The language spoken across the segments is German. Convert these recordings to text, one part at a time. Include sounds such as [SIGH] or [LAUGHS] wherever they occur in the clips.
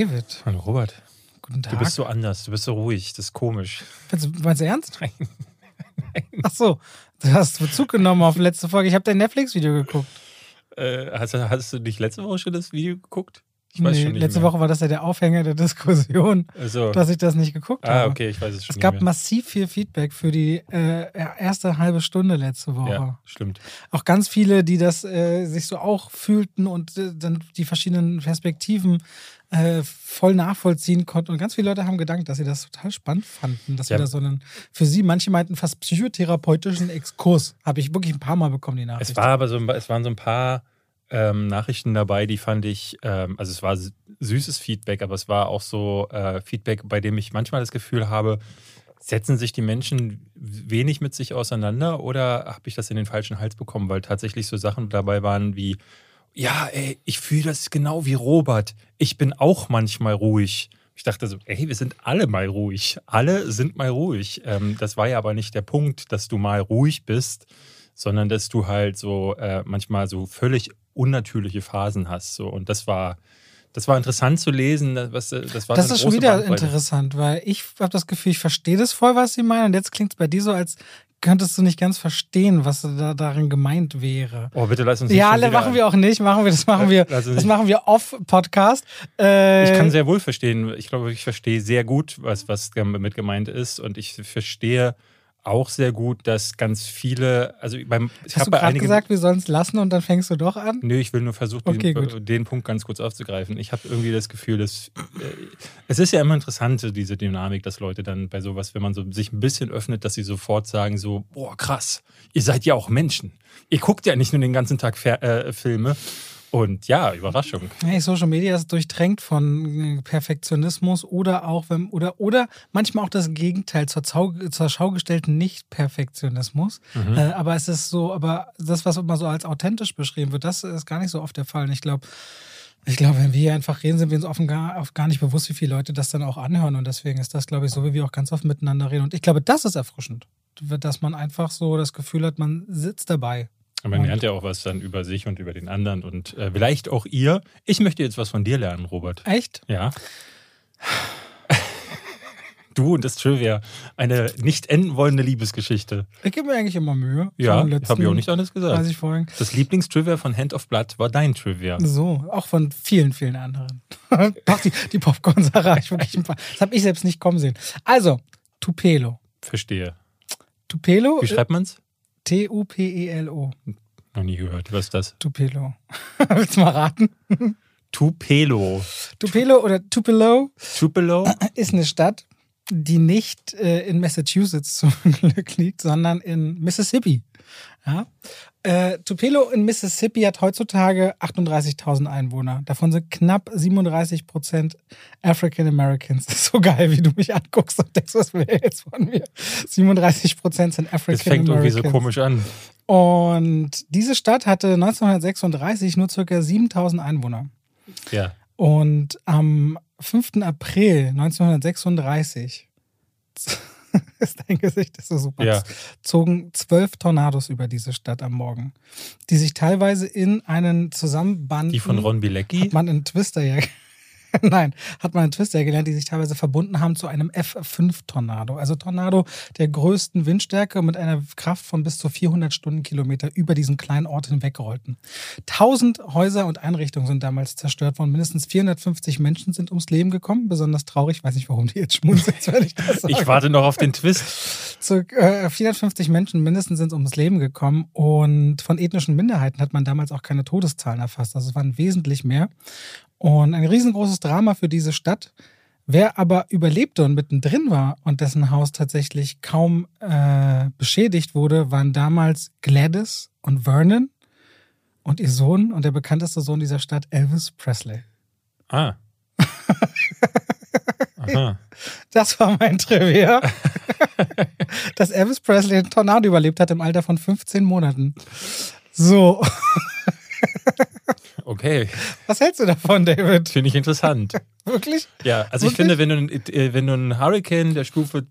David. Hallo Robert. Guten Tag. Du bist so anders, du bist so ruhig, das ist komisch. Meinst du, meinst du ernst? Ach so, du hast Bezug genommen auf letzte Folge. Ich habe dein Netflix-Video geguckt. Äh, hast, du- hast du nicht letzte Woche schon das Video geguckt? Ich weiß Nee, schon nicht letzte mehr. Woche war das ja der Aufhänger der Diskussion, Also, dass ich das nicht geguckt ah, habe. okay, ich weiß es schon Es gab mehr. massiv viel Feedback für die äh, erste halbe Stunde letzte Woche. Ja, stimmt. Auch ganz viele, die das äh, sich so auch fühlten und äh, dann die verschiedenen Perspektiven äh, voll nachvollziehen konnten. Und ganz viele Leute haben gedankt, dass sie das total spannend fanden, dass Ja. wir da so einen, für sie, manche meinten fast psychotherapeutischen Exkurs. Habe ich wirklich ein paar Mal bekommen, die Nachricht. Es war aber so, es waren so ein paar ähm, Nachrichten dabei, die fand ich, ähm, also es war süßes Feedback, aber es war auch so äh, Feedback, bei dem ich manchmal das Gefühl habe, setzen sich die Menschen wenig mit sich auseinander oder habe ich das in den falschen Hals bekommen, weil tatsächlich so Sachen dabei waren wie, ja, ey, ich fühle das genau wie Robert. Ich bin auch manchmal ruhig. Ich dachte so, ey, wir sind alle mal ruhig. Alle sind mal ruhig. Ähm, das war ja aber nicht der Punkt, dass du mal ruhig bist, sondern dass du halt so äh, manchmal so völlig unnatürliche Phasen hast. So. Und das war, das war interessant zu lesen. Das, was, das war das ist schon wieder Bandbreite. interessant, weil ich habe das Gefühl, ich verstehe das voll, was sie meinen. Und jetzt klingt es bei dir so, als könntest du nicht ganz verstehen, was da darin gemeint wäre. Oh, bitte lass uns Ja, nicht schon alle machen wir auch nicht. Machen wir, das machen wir, das machen wir off-Podcast. Äh, Ich kann sehr wohl verstehen. Ich glaube, ich verstehe sehr gut, was, was damit gemeint ist. Und ich verstehe auch sehr gut, dass ganz viele, also beim, ich Hast habe du bei einigen. gesagt, wir sollen es lassen und dann fängst du doch an? Nö, ich will nur versuchen, Okay, den, den Punkt ganz kurz aufzugreifen. Ich habe irgendwie das Gefühl, dass äh, es ist ja immer interessant, diese Dynamik, dass Leute dann bei sowas, wenn man so sich ein bisschen öffnet, dass sie sofort sagen so, boah, krass, ihr seid ja auch Menschen. Ihr guckt ja nicht nur den ganzen Tag Fer äh, Filme. Und ja, Überraschung. Hey, Social Media ist durchtränkt von äh, Perfektionismus oder auch, wenn, oder, oder manchmal auch das Gegenteil zur, Zau zur Schau gestellten Nicht-Perfektionismus. Mhm. Äh, aber es ist so, aber das, was immer so als authentisch beschrieben wird, das ist gar nicht so oft der Fall. Und ich glaube, ich glaube, wenn wir hier einfach reden, sind wir uns offen gar, oft gar nicht bewusst, wie viele Leute das dann auch anhören. Und deswegen ist das, glaube ich, so, wie wir auch ganz oft miteinander reden. Und ich glaube, das ist erfrischend. Dass man einfach so das Gefühl hat, man sitzt dabei. Und man Und- lernt ja auch was dann über sich und über den anderen und äh, vielleicht auch ihr. Ich möchte jetzt was von dir lernen, Robert. Echt? Ja. Du und das Trivia. Eine nicht enden wollende Liebesgeschichte. Ich gebe mir eigentlich immer Mühe. Ja, habe ich auch nicht anders gesagt. 30 Folgen. Das Lieblingstrivia von Hand of Blood war dein Trivia. So, auch von vielen, vielen anderen. [LAUGHS] Doch, die, die Popcorn-Sache ich wirklich ein paar. Das habe ich selbst nicht kommen sehen. Also, Tupelo. Verstehe. Tupelo? Wie schreibt man's? T-U-P-E-L-O. Noch nie gehört. Was ist das? Tupelo. [LAUGHS] Willst du mal raten? Tupelo. Tupelo oder Tupelo Tupelo? ist eine Stadt, die nicht äh, in Massachusetts zum [LAUGHS] Glück liegt, sondern in Mississippi. Ja? Äh, Tupelo in Mississippi hat heutzutage 38.000 Einwohner. Davon sind knapp 37 Prozent African Americans. [LAUGHS] Das ist so geil, wie du mich anguckst und denkst, was will jetzt von mir? 37 Prozent sind African Das fängt irgendwie Americans. so komisch an. Und diese Stadt hatte 1936 nur circa 7.000 Einwohner. Ja. Und am 5. April 1936, [LAUGHS] ist dein Gesicht ist so super, Ja. zogen zwölf Tornados über diese Stadt am Morgen, die sich teilweise in einen Zusammenband. Die von Ron Bilecki. Hat man in Twister ja. [LAUGHS] Nein, hat man in Twister gelernt, die sich teilweise verbunden haben zu einem F5-Tornado. Also Tornado der größten Windstärke mit einer Kraft von bis zu 400 Stundenkilometer über diesen kleinen Ort hinwegrollten. Tausend Häuser und Einrichtungen sind damals zerstört worden. Mindestens 450 Menschen sind ums Leben gekommen. Besonders traurig, weiß nicht, warum die jetzt schmunzeln, wenn ich das sage. Ich warte noch auf den Twist. So, äh, 450 Menschen mindestens sind ums Leben gekommen und von ethnischen Minderheiten hat man damals auch keine Todeszahlen erfasst. Also es waren wesentlich mehr. Und ein riesengroßes Drama für diese Stadt. Wer aber überlebte und mittendrin war und dessen Haus tatsächlich kaum äh, beschädigt wurde, waren damals Gladys und Vernon und ihr Sohn und der bekannteste Sohn dieser Stadt, Elvis Presley. Ah. [LAUGHS] Aha. Das war mein Trivia. [LAUGHS] Dass Elvis Presley einen Tornado überlebt hat im Alter von 15 Monaten. So, [LAUGHS] Okay. was hältst du davon, David? Finde ich interessant. [LAUGHS] Wirklich? Ja, also ich Wirklich? finde, wenn du, äh, wenn du einen Hurricane der Stufe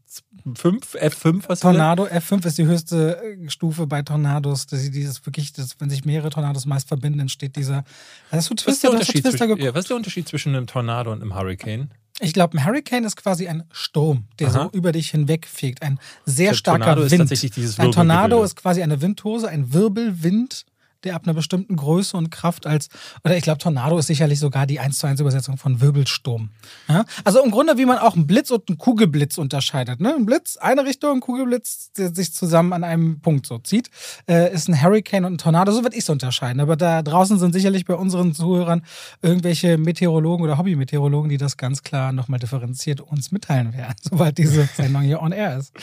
5, F5, was Tornado, F5 ist die höchste äh, Stufe bei Tornados. Das, dieses wirklich, das, wenn sich mehrere Tornados meist verbinden, entsteht dieser. Hast du Twister, was ist der, Unterschied Twister zwischen, ja, was ist der Unterschied zwischen einem Tornado und einem Hurricane? Ich glaube, ein Hurricane ist quasi ein Sturm, der Aha. so über dich hinwegfegt. Ein sehr der starker Tornado Wind. Ist dieses ein Tornado ist quasi eine Windhose, ein Wirbelwind der ab einer bestimmten Größe und Kraft als, oder ich glaube, Tornado ist sicherlich sogar die 1 zu 1 Übersetzung von Wirbelsturm. Ja? Also im Grunde, wie man auch einen Blitz und einen Kugelblitz unterscheidet. Ne? Ein Blitz, eine Richtung, ein Kugelblitz, der sich zusammen an einem Punkt so zieht, äh, ist ein Hurricane und ein Tornado. So würde ich es unterscheiden. Aber da draußen sind sicherlich bei unseren Zuhörern irgendwelche Meteorologen oder Hobby-Meteorologen, die das ganz klar nochmal differenziert uns mitteilen werden, [LAUGHS] sobald diese Sendung hier on air ist.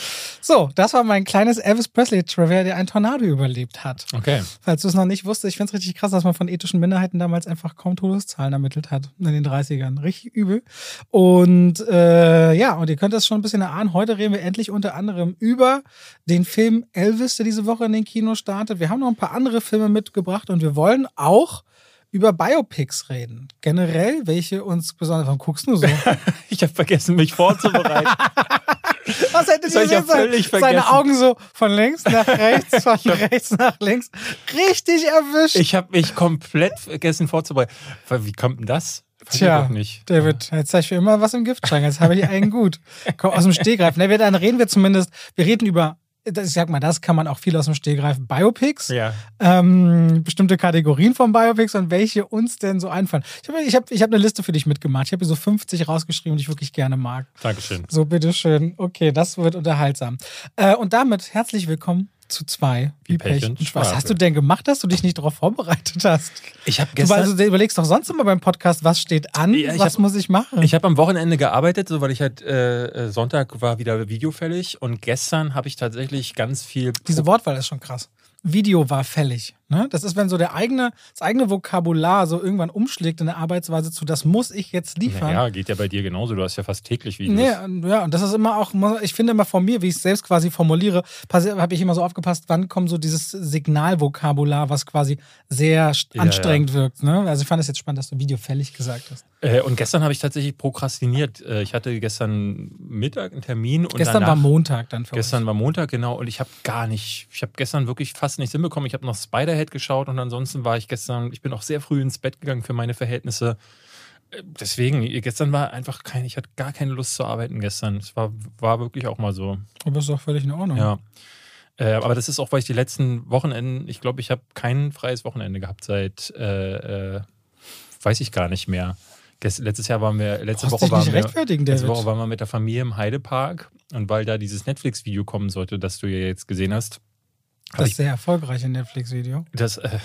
So, das war mein kleines Elvis Presley-Trivia, der ein Tornado überlebt hat. Okay. Falls du es noch nicht nicht wusste. Ich finde es richtig krass, dass man von ethischen Minderheiten damals einfach kaum Todeszahlen ermittelt hat in den 30ern. Richtig übel. Und äh, ja, und ihr könnt das schon ein bisschen erahnen. Heute reden wir endlich unter anderem über den Film Elvis, der diese Woche in den Kinos startet. Wir haben noch ein paar andere Filme mitgebracht und wir wollen auch über Biopics reden. Generell, welche uns besonders. Warum guckst du so? [LAUGHS] ich habe vergessen, mich vorzubereiten. [LAUGHS] Was hätte ich völlig vergessen. Seine Augen so von links nach rechts, von rechts nach links. Richtig erwischt. Ich habe mich komplett vergessen vorzubereiten. Wie kommt denn das? Tja, David, jetzt zeige ich für immer was im Giftschrank. Jetzt habe ich einen gut. Komm, aus dem Stegreif. Ne, dann reden wir zumindest, wir reden über ich sag mal, das kann man auch viel aus dem Stehgreif Biopics, ja. ähm, bestimmte Kategorien von Biopics und welche uns denn so einfallen. Ich habe ich hab, ich hab eine Liste für dich mitgemacht. Ich habe hier so 50 rausgeschrieben, die ich wirklich gerne mag. Dankeschön. So, bitteschön. Okay, das wird unterhaltsam. Äh, und damit herzlich willkommen zu zwei. Wie Pech und Schwafel. Was hast du denn gemacht, dass du dich nicht darauf vorbereitet hast? Ich habe gestern. Du, also, du überlegst doch sonst immer beim Podcast, was steht an, ja, was hab, muss ich machen? Ich habe am Wochenende gearbeitet, so weil ich halt äh, äh Sonntag war wieder videofällig und gestern habe ich tatsächlich ganz viel. Diese Wortwahl ist schon krass. Video war fällig. Ne? Das ist, wenn so der eigene, das eigene Vokabular so irgendwann umschlägt in der Arbeitsweise zu, das muss ich jetzt liefern. Ja, geht ja bei dir genauso. Du hast ja fast täglich Videos. Nee, ja, und das ist immer auch, ich finde immer von mir, wie ich es selbst quasi formuliere, habe ich immer so aufgepasst, wann kommt so dieses Signalvokabular, was quasi sehr ja, anstrengend ja. wirkt. Ne? Also ich fand es jetzt spannend, dass du Video fällig gesagt hast. Äh, und gestern habe ich tatsächlich prokrastiniert. Äh, ich hatte gestern Mittag einen Termin. Und gestern war Montag dann für Gestern euch. war Montag, genau. Und ich habe gar nicht, ich habe gestern wirklich fast nichts hinbekommen. Ich habe noch Spiderhead geschaut und ansonsten war ich gestern, ich bin auch sehr früh ins Bett gegangen für meine Verhältnisse. Äh, deswegen, gestern war einfach kein, ich hatte gar keine Lust zu arbeiten gestern. Es war, war wirklich auch mal so. Aber ist doch völlig in Ordnung. Ja. Äh, aber das ist auch, weil ich die letzten Wochenenden, ich glaube, ich habe kein freies Wochenende gehabt seit, äh, äh, weiß ich gar nicht mehr. Letztes Jahr waren wir, letzte Woche waren wir, letzte Woche waren wir mit der Familie im Heidepark und weil da dieses Netflix-Video kommen sollte, das du ja jetzt gesehen hast, das ist sehr erfolgreiche Netflix-Video. Das äh,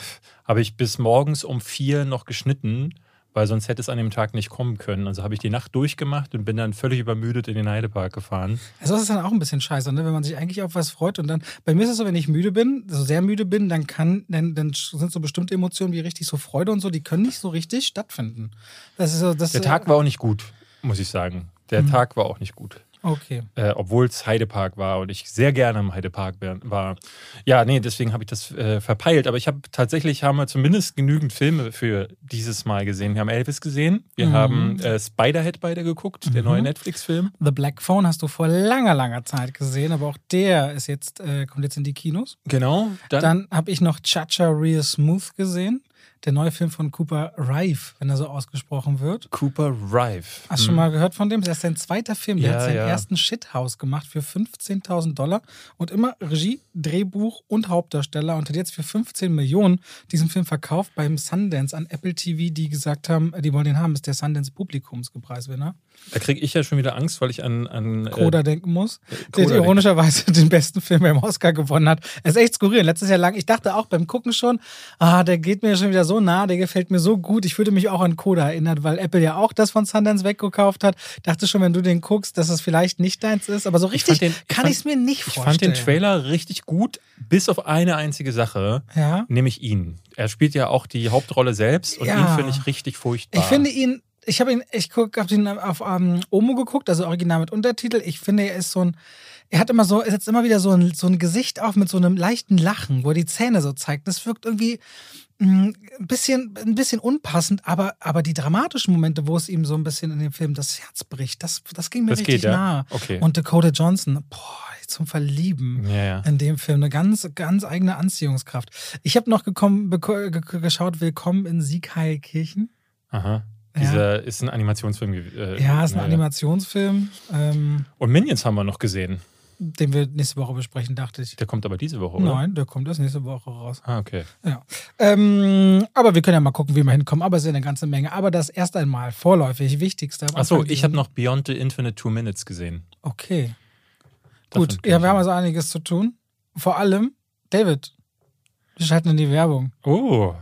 habe ich bis morgens um vier noch geschnitten, weil sonst hätte es an dem Tag nicht kommen können. Also habe ich die Nacht durchgemacht und bin dann völlig übermüdet in den Heidepark gefahren. Also das ist dann auch ein bisschen scheiße, ne? wenn man sich eigentlich auf was freut und dann, bei mir ist es so, wenn ich müde bin, so sehr müde bin, dann kann, dann, dann sind so bestimmte Emotionen wie richtig so Freude und so, die können nicht so richtig stattfinden. Das ist so, das, Der Tag war auch nicht gut, muss ich sagen. Der mhm. Tag war auch nicht gut. Okay. Äh, Obwohl es Heidepark war und ich sehr gerne im Heidepark war. Ja, nee, deswegen habe ich das äh, verpeilt. Aber ich habe tatsächlich, haben wir zumindest genügend Filme für dieses Mal gesehen. Wir haben Elvis gesehen, wir mhm. haben äh, Spiderhead beide geguckt, mhm. der neue Netflix-Film. The Black Phone hast du vor langer, langer Zeit gesehen, aber auch der ist jetzt, äh, kommt jetzt in die Kinos. Genau. Dann, dann habe ich noch Chacha Real Smooth gesehen der neue Film von Cooper Rive, wenn er so ausgesprochen wird. Cooper Rive. Hast du schon hm. mal gehört von dem? Das ist sein zweiter Film. Der ja, hat seinen ja. ersten Shithouse gemacht für 15.000 Dollar und immer Regie, Drehbuch und Hauptdarsteller und hat jetzt für 15 Millionen diesen Film verkauft beim Sundance an Apple TV, die gesagt haben, die wollen den haben, ist der Sundance Publikumspreiswinner. Da kriege ich ja schon wieder Angst, weil ich an, an äh, Coda äh, denken muss, Coda der ironischerweise [LAUGHS] den besten Film beim Oscar gewonnen hat. Er ist echt skurril. Letztes Jahr lang, ich dachte auch beim Gucken schon, ah, der geht mir schon wieder so nah, der gefällt mir so gut. Ich würde mich auch an Coda erinnern, weil Apple ja auch das von Sundance weggekauft hat. Dachte schon, wenn du den guckst, dass es vielleicht nicht deins ist, aber so richtig den, kann ich es mir nicht vorstellen. Ich fand den Trailer richtig gut, bis auf eine einzige Sache, ja? nämlich ihn. Er spielt ja auch die Hauptrolle selbst und ja. ihn finde ich richtig furchtbar. Ich finde ihn ich habe ihn, ich habe ihn auf ähm, Omo geguckt, also original mit Untertitel. Ich finde, er ist so ein, er hat immer so, er setzt immer wieder so ein, so ein Gesicht auf mit so einem leichten Lachen, wo er die Zähne so zeigt. Das wirkt irgendwie, Ein bisschen, ein bisschen unpassend, aber, aber die dramatischen Momente, wo es ihm so ein bisschen in dem Film das Herz bricht, das, das ging mir Das richtig geht, ja? nah. Okay. Und Dakota Johnson, boah, zum Verlieben Ja, ja. in dem Film. Eine ganz, ganz eigene Anziehungskraft. Ich habe noch gekommen, geschaut, Willkommen in Siegheilkirchen. Aha. Dieser ist ein Animationsfilm. Äh, Ja, ist ein. Animationsfilm, ähm, Und Minions haben wir noch gesehen. Den wir nächste Woche besprechen, dachte ich. Der kommt aber diese Woche, oder? Nein, der kommt erst nächste Woche raus. Ah, okay. Ja. Ähm, aber wir können ja mal gucken, wie wir hinkommen. Aber es ist ja eine ganze Menge. Aber das erst einmal vorläufig Wichtigste. Achso, ich habe noch Beyond the Infinite Two Minutes gesehen. Okay. Davon Gut, ja, wir haben also einiges zu tun. Vor allem, David, wir schalten in die Werbung. Oh,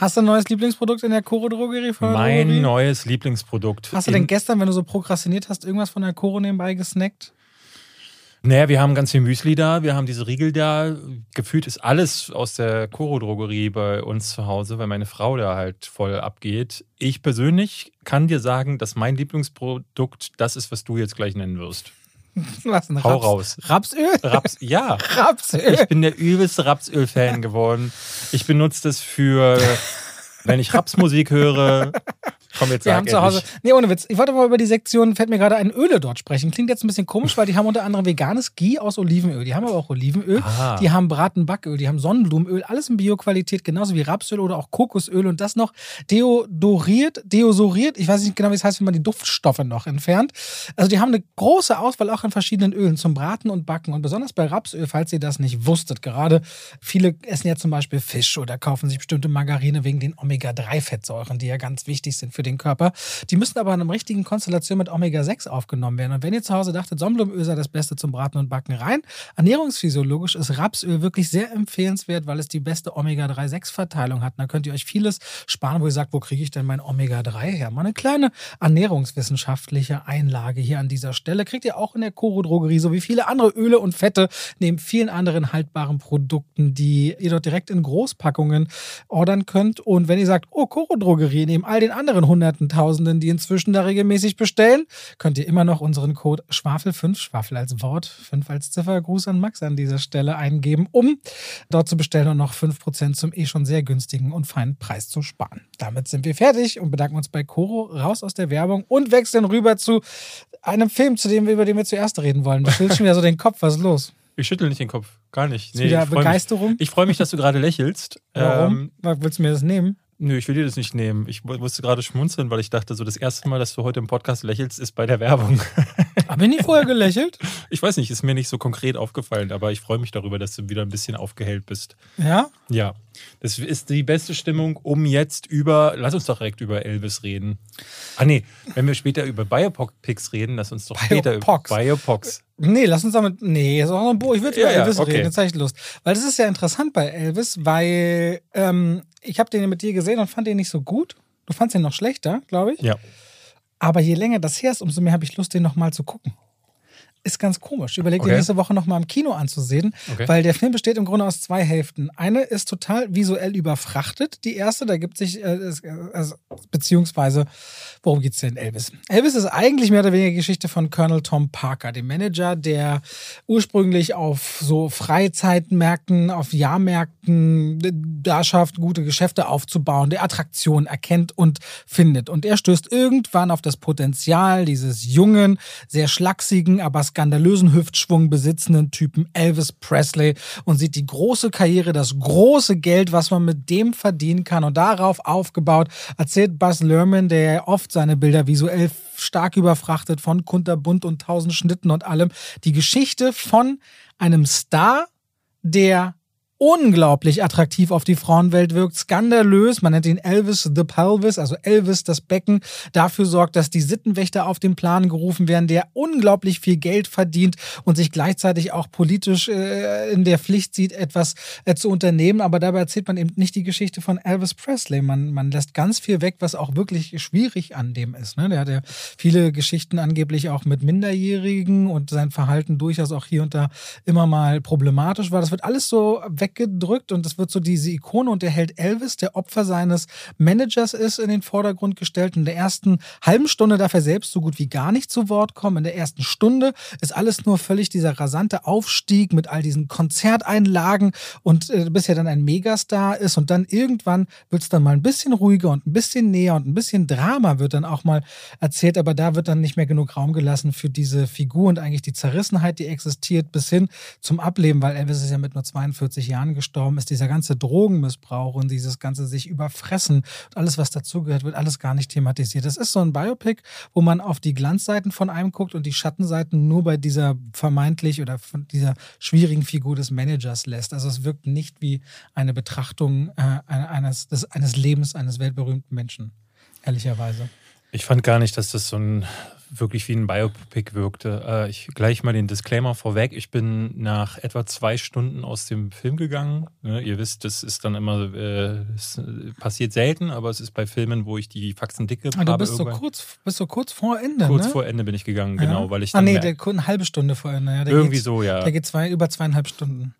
Hast du ein neues Lieblingsprodukt in der Koro-Drogerie? von der mein Drogerie? neues Lieblingsprodukt. Hast du denn gestern, wenn du so prokrastiniert hast, irgendwas von der Koro nebenbei gesnackt? Naja, wir haben ganz viel Müsli da, wir haben diese Riegel da. Gefühlt ist alles aus der Koro-Drogerie bei uns zu Hause, weil meine Frau da halt voll abgeht. Ich persönlich kann dir sagen, dass mein Lieblingsprodukt das ist, was du jetzt gleich nennen wirst. [LAUGHS] Was, ein Hau Raps, raus. Rapsöl? Raps, ja. [LAUGHS] Rapsöl. Ich bin der übelste Rapsöl-Fan geworden. Ich benutze das für, [LAUGHS] wenn ich Rapsmusik höre. Komm, jetzt Wir haben zu Hause. Nee, ohne Witz. Ich wollte mal über die Sektion, fällt mir gerade ein, Öle dort sprechen. Klingt jetzt ein bisschen komisch, weil die haben unter anderem veganes Ghee aus Olivenöl. Die haben aber auch Olivenöl. Ah. Die haben Bratenbacköl. Die haben Sonnenblumenöl. Alles in Bioqualität, genauso wie Rapsöl oder auch Kokosöl. Und das noch deodoriert, deosoriert. Ich weiß nicht genau, wie es heißt, wenn man die Duftstoffe noch entfernt. Also die haben eine große Auswahl auch an verschiedenen Ölen zum Braten und Backen. Und besonders bei Rapsöl, falls ihr das nicht wusstet. Gerade viele essen ja zum Beispiel Fisch oder kaufen sich bestimmte Margarine wegen den Omega-3-Fettsäuren, die ja ganz wichtig sind für den Körper. Die müssen aber in einer richtigen Konstellation mit Omega-6 aufgenommen werden. Und wenn ihr zu Hause dachtet, Sonnenblumenöl sei das Beste zum Braten und Backen rein, ernährungsphysiologisch ist Rapsöl wirklich sehr empfehlenswert, weil es die beste Omega-3-6-Verteilung hat. Und da könnt ihr euch vieles sparen, wo ihr sagt, wo kriege ich denn mein Omega-3 her? Mal eine kleine ernährungswissenschaftliche Einlage hier an dieser Stelle. Kriegt ihr auch in der Koro-Drogerie, so wie viele andere Öle und Fette, neben vielen anderen haltbaren Produkten, die ihr dort direkt in Großpackungen ordern könnt. Und wenn ihr sagt, oh, Koro-Drogerie, neben all den anderen Hunderten, Tausenden, die inzwischen da regelmäßig bestellen, könnt ihr immer noch unseren Code Schwafel5, Schwafel als Wort, 5 als Ziffer, Gruß an Max an dieser Stelle eingeben, um dort zu bestellen und noch 5% zum eh schon sehr günstigen und feinen Preis zu sparen. Damit sind wir fertig und bedanken uns bei Koro, raus aus der Werbung und wechseln rüber zu einem Film, zu dem wir, über den wir zuerst reden wollen. Du schüttelst [LAUGHS] schon wieder so den Kopf, was ist los? Ich schüttel nicht den Kopf. Gar nicht. Ist wieder ich freu mich- Begeisterung? Ich freue mich, dass du gerade lächelst. Warum? Ähm, Willst du mir das nehmen? Nö, ich will dir das nicht nehmen. Ich mu- musste gerade schmunzeln, weil ich dachte, so das erste Mal, dass du heute im Podcast lächelst, ist bei der Werbung. [LAUGHS] Habe ich nie vorher gelächelt? Ich weiß nicht, ist mir nicht so konkret aufgefallen, aber ich freue mich darüber, dass du wieder ein bisschen aufgehellt bist. Ja? Ja, das ist die beste Stimmung, um jetzt über, lass uns doch direkt über Elvis reden. Ah nee, wenn wir später über Biopics reden, lass uns doch später über. Biopics. Nee, lass uns damit. Nee, ist auch noch ein Buch. Ich würde Ja, über ja, Elvis okay. reden. Jetzt habe ich Lust. Weil das ist ja interessant bei Elvis, weil ähm, ich habe den mit dir gesehen und fand den nicht so gut. Du fandst ihn noch schlechter, glaube ich. Ja. Aber je länger das her ist, umso mehr habe ich Lust, den nochmal zu gucken. Ist ganz komisch. Überleg dir Okay. nächste Woche nochmal im Kino anzusehen, Okay. weil der Film besteht im Grunde aus zwei Hälften. Eine ist total visuell überfrachtet. Die erste, da gibt sich, äh, es- äh, also, beziehungsweise, worum geht's denn in Elvis? Elvis ist eigentlich mehr oder weniger Geschichte von Colonel Tom Parker, dem Manager, der ursprünglich auf so Freizeitmärkten, auf Jahrmärkten äh, da schafft, gute Geschäfte aufzubauen, der Attraktionen erkennt und findet. Und er stößt irgendwann auf das Potenzial dieses jungen, sehr schlachsigen, aber skandalösen Hüftschwung besitzenden Typen Elvis Presley und sieht die große Karriere, das große Geld, was man mit dem verdienen kann. Und darauf aufgebaut erzählt Buzz Lerman, der oft seine Bilder visuell stark überfrachtet von kunterbunt und tausend Schnitten und allem, die Geschichte von einem Star, der unglaublich attraktiv auf die Frauenwelt wirkt, skandalös, man nennt ihn Elvis the Pelvis, also Elvis das Becken, dafür sorgt, dass die Sittenwächter auf den Plan gerufen werden, der unglaublich viel Geld verdient und sich gleichzeitig auch politisch äh, in der Pflicht sieht, etwas äh, zu unternehmen, aber dabei erzählt man eben nicht die Geschichte von Elvis Presley, man, man lässt ganz viel weg, was auch wirklich schwierig an dem ist. Ne? Der hat ja viele Geschichten angeblich auch mit Minderjährigen und sein Verhalten durchaus auch hier und da immer mal problematisch war. Das wird alles so weggedrückt und es wird so diese Ikone und der Held Elvis, der Opfer seines Managers ist, in den Vordergrund gestellt. In der ersten halben Stunde darf er selbst so gut wie gar nicht zu Wort kommen. In der ersten Stunde ist alles nur völlig dieser rasante Aufstieg mit all diesen Konzerteinlagen und äh, bis er dann ein Megastar ist und dann irgendwann wird es dann mal ein bisschen ruhiger und ein bisschen näher und ein bisschen Drama wird dann auch mal erzählt, aber da wird dann nicht mehr genug Raum gelassen für diese Figur und eigentlich die Zerrissenheit, die existiert, bis hin zum Ableben, weil Elvis ist ja mit nur 42 Jahren gestorben, ist dieser ganze Drogenmissbrauch und dieses ganze sich überfressen und alles, was dazugehört, wird alles gar nicht thematisiert. Das ist so ein Biopic, wo man auf die Glanzseiten von einem guckt und die Schattenseiten nur bei dieser vermeintlich oder von dieser schwierigen Figur des Managers lässt. Also es wirkt nicht wie eine Betrachtung äh, eines, des, eines Lebens eines weltberühmten Menschen, ehrlicherweise. Ich fand gar nicht, dass das so ein wirklich wie ein Biopic wirkte. Äh, ich gleich mal den Disclaimer vorweg. Ich bin nach etwa zwei Stunden aus dem Film gegangen. Ne, ihr wisst, das ist dann immer, äh, passiert selten, aber es ist bei Filmen, wo ich die Faxen dicke ah, du bist so kurz, bist so kurz vor Ende, Kurz ne? vor Ende bin ich gegangen, genau, ja. weil ich Ah nee, der, eine halbe Stunde vor Ende. Ja, irgendwie geht, so, ja. Der geht zwei, über zweieinhalb Stunden.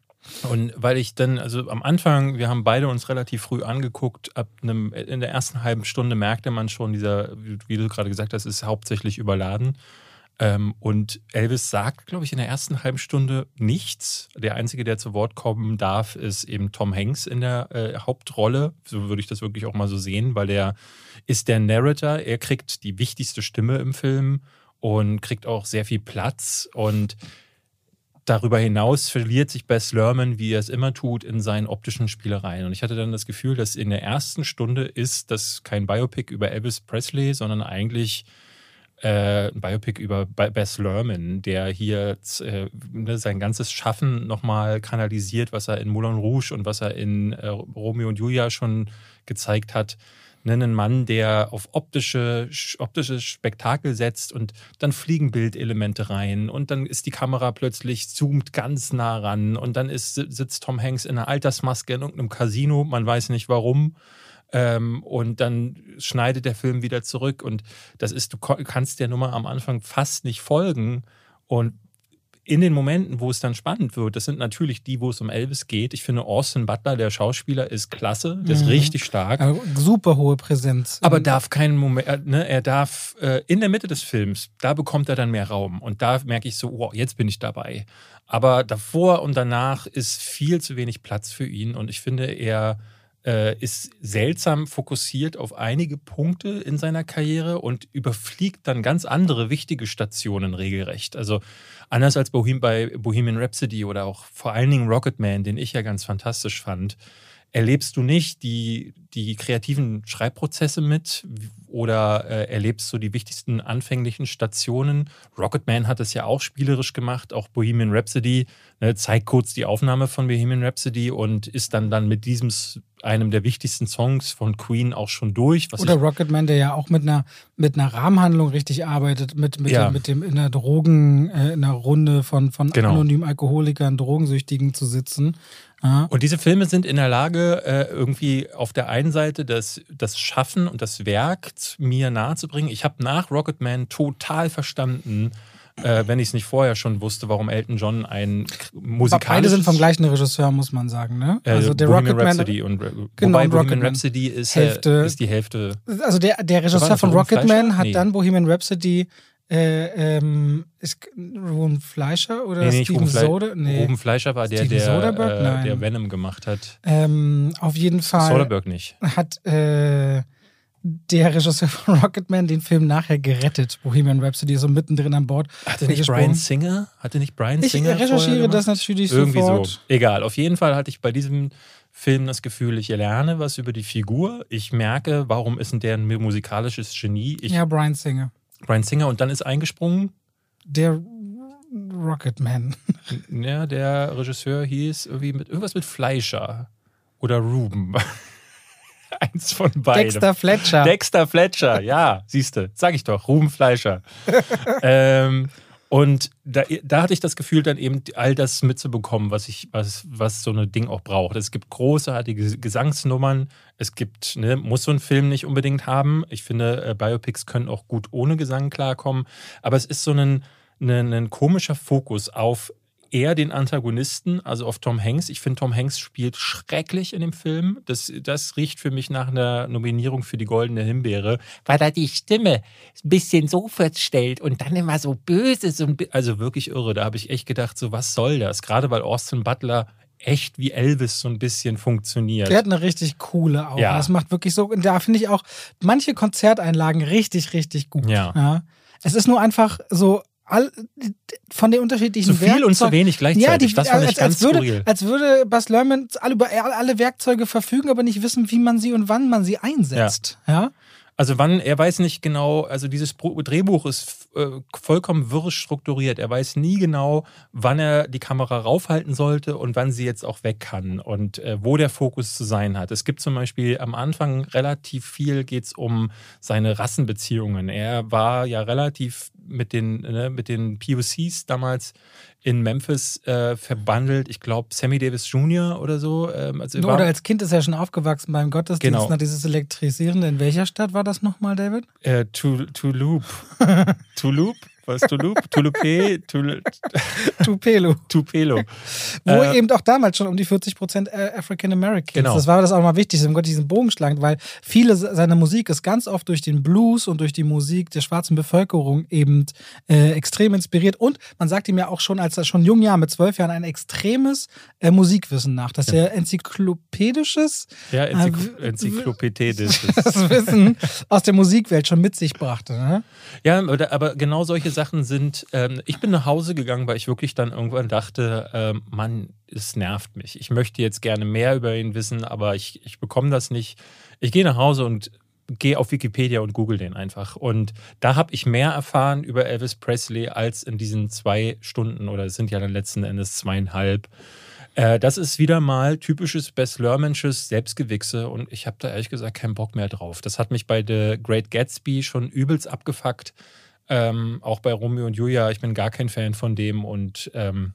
Und weil ich dann, also am Anfang, wir haben beide uns relativ früh angeguckt, ab einem, in der ersten halben Stunde merkte man schon, dieser, wie du gerade gesagt hast, ist hauptsächlich überladen. Ähm, und Elvis sagt, glaube ich, in der ersten halben Stunde nichts. Der Einzige, der zu Wort kommen darf, ist eben Tom Hanks in der äh, Hauptrolle. So würde ich das wirklich auch mal so sehen, weil der ist der Narrator. Er kriegt die wichtigste Stimme im Film und kriegt auch sehr viel Platz und darüber hinaus verliert sich Bess Lerman, wie er es immer tut, in seinen optischen Spielereien. Und ich hatte dann das Gefühl, dass in der ersten Stunde ist das kein Biopic über Elvis Presley, sondern eigentlich äh, ein Biopic über Bess Lerman, der hier äh, ne, sein ganzes Schaffen nochmal kanalisiert, was er in Moulin Rouge und was er in äh, Romeo und Julia schon gezeigt hat einen Mann, der auf optische, optisches Spektakel setzt und dann fliegen Bildelemente rein und dann ist die Kamera plötzlich zoomt ganz nah ran und dann ist, sitzt Tom Hanks in einer Altersmaske in irgendeinem Casino, man weiß nicht warum. Ähm, und dann schneidet der Film wieder zurück und das ist, du kannst der Nummer am Anfang fast nicht folgen. Und in den Momenten, wo es dann spannend wird, das sind natürlich die, wo es um Elvis geht. Ich finde, Austin Butler, der Schauspieler, ist klasse, der ist mhm. richtig stark. Also super hohe Präsenz. Aber darf keinen Moment, äh, ne, er darf äh, in der Mitte des Films, da bekommt er dann mehr Raum. Und da merke ich so, wow, jetzt bin ich dabei. Aber davor und danach ist viel zu wenig Platz für ihn. Und ich finde, er äh, ist seltsam fokussiert auf einige Punkte in seiner Karriere und überfliegt dann ganz andere wichtige Stationen regelrecht. Also anders als Bohem bei Bohemian Rhapsody oder auch vor allen Dingen Rocketman, den ich ja ganz fantastisch fand, erlebst du nicht die, die kreativen Schreibprozesse mit oder äh, erlebst du die wichtigsten anfänglichen Stationen. Rocketman hat es ja auch spielerisch gemacht, auch Bohemian Rhapsody ne, zeigt kurz die Aufnahme von Bohemian Rhapsody und ist dann dann mit diesem einem der wichtigsten Songs von Queen auch schon durch. Oder Rocketman, der ja auch mit einer, mit einer Rahmenhandlung richtig arbeitet, mit, mit, ja. dem, mit dem in einer Drogen, äh, in einer Runde von, von genau. anonymen Alkoholikern, Drogensüchtigen zu sitzen. Ja. Und diese Filme sind in der Lage, äh, irgendwie auf der einen Seite das, das Schaffen und das Werk mir nahezubringen. Ich habe nach Rocketman total verstanden, äh, wenn ich es nicht vorher schon wusste, warum Elton John ein musikalisches... Beide sind vom gleichen Regisseur, muss man sagen, ne? Äh, also der Bohemian Rocketman... Rhapsody und, genau, wobei und Bohemian Rhapsody ist, äh, Hälfte, ist die Hälfte... Also der, der Regisseur von Rocketman hat nee. dann Bohemian Rhapsody äh, ähm, ist Ruben Fleischer oder nee, nee, Steven Ruben Soder? Nee. Ruben Fleischer war der, der, äh, der Venom gemacht hat. Ähm, auf jeden Fall. Soderbergh nicht. Hat äh, der Regisseur von [LAUGHS] Rocketman den Film nachher gerettet. Bohemian Rhapsody ist so mittendrin an Bord. Hatte nicht Brian Singer? Hatte nicht Brian Singer? Ich recherchiere das natürlich Irgendwie sofort. so. Egal. Auf jeden Fall hatte ich bei diesem Film das Gefühl, ich lerne was über die Figur. Ich merke, warum ist denn der ein musikalisches Genie? Ich, ja, Brian Singer. Brian Singer und dann ist eingesprungen. Der Rocketman. Ja, der Regisseur hieß irgendwie mit irgendwas mit Fleischer oder Ruben. [LAUGHS] Eins von beiden. Dexter Fletcher. Dexter Fletcher, ja, siehst du, sag ich doch, Ruben Fleischer. [LAUGHS] ähm, und da, da, hatte ich das Gefühl, dann eben all das mitzubekommen, was ich, was, was so ein Ding auch braucht. Es gibt großartige Gesangsnummern. Es gibt, ne, muss so ein Film nicht unbedingt haben. Ich finde, äh, Biopics können auch gut ohne Gesang klarkommen. Aber es ist so ein, ein, ein komischer Fokus auf eher den Antagonisten, also auf Tom Hanks. Ich finde, Tom Hanks spielt schrecklich in dem Film. Das, das riecht für mich nach einer Nominierung für die Goldene Himbeere, weil er die Stimme ein bisschen so verstellt und dann immer so böse. So also wirklich irre. Da habe ich echt gedacht, so was soll das? Gerade weil Austin Butler echt wie Elvis so ein bisschen funktioniert. Der hat eine richtig coole Aura. Ja. Das macht wirklich so, da finde ich auch manche Konzerteinlagen richtig, richtig gut. Ja. ja. Es ist nur einfach so all, von den unterschiedlichen Zu viel Werkzeug und zu wenig gleichzeitig. Ja, die, das fand als, ich ganz als würde, als würde Bas Lerman alle, über alle Werkzeuge verfügen, aber nicht wissen, wie man sie und wann man sie einsetzt. Ja. ja? Also wann, er weiß nicht genau, also dieses Drehbuch ist äh, vollkommen wirr strukturiert. Er weiß nie genau, wann er die Kamera raufhalten sollte und wann sie jetzt auch weg kann und äh, wo der Fokus zu sein hat. Es gibt zum Beispiel am Anfang relativ viel geht es um seine Rassenbeziehungen. Er war ja relativ mit den, ne, mit den POCs damals in Memphis äh, verbandelt. Ich glaube, Sammy Davis Jr. oder so. Ähm, also oder als Kind ist er schon aufgewachsen beim Gottesdienst genau. nach dieses Elektrisierende. In welcher Stadt war das nochmal, David? Äh, Toulouse. Toulouse? [LAUGHS] Was Tulup? Tulupe? [LAUGHS] Tul Tupelo. Tupelo. Wo äh, eben auch damals schon um die 40 Prozent äh, African Americans. Genau. Das war das auch mal wichtig, um Gott diesen Bogen schlagen, weil viele seiner Musik ist ganz oft durch den Blues und durch die Musik der schwarzen Bevölkerung eben äh, extrem inspiriert. Und man sagt ihm ja auch schon, als er schon jung Jahr mit zwölf Jahren ein extremes äh, Musikwissen nach, dass ja. er enzyklopädisches ja, Enzykl äh, enzyklopädisches [LAUGHS] Wissen aus der Musikwelt schon mit sich brachte. Ne? Ja, aber genau solche Sachen Sachen sind, ähm, ich bin nach Hause gegangen, weil ich wirklich dann irgendwann dachte, ähm, Mann, es nervt mich. Ich möchte jetzt gerne mehr über ihn wissen, aber ich, ich bekomme das nicht. Ich gehe nach Hause und gehe auf Wikipedia und google den einfach. Und da habe ich mehr erfahren über Elvis Presley als in diesen zwei Stunden oder es sind ja dann letzten Endes zweieinhalb. Äh, das ist wieder mal typisches Bess Lermansches Selbstgewichse und ich habe da ehrlich gesagt keinen Bock mehr drauf. Das hat mich bei The Great Gatsby schon übelst abgefuckt. Ähm, auch bei Romeo und Julia, ich bin gar kein Fan von dem und ähm,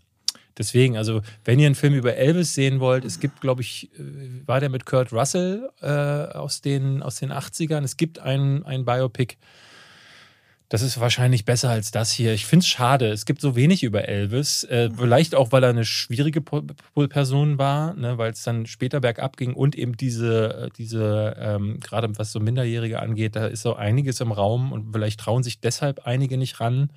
deswegen, also wenn ihr einen Film über Elvis sehen wollt, es gibt, glaube ich, äh, war der mit Kurt Russell äh, aus, den, aus den 80ern, es gibt ein, ein Biopic, das ist wahrscheinlich besser als das hier. Ich finde es schade. Es gibt so wenig über Elvis. Äh, vielleicht auch, weil er eine schwierige Person war, ne, weil es dann später bergab ging und eben diese, äh, diese ähm, gerade was so Minderjährige angeht, da ist so einiges im Raum und vielleicht trauen sich deshalb einige nicht ran.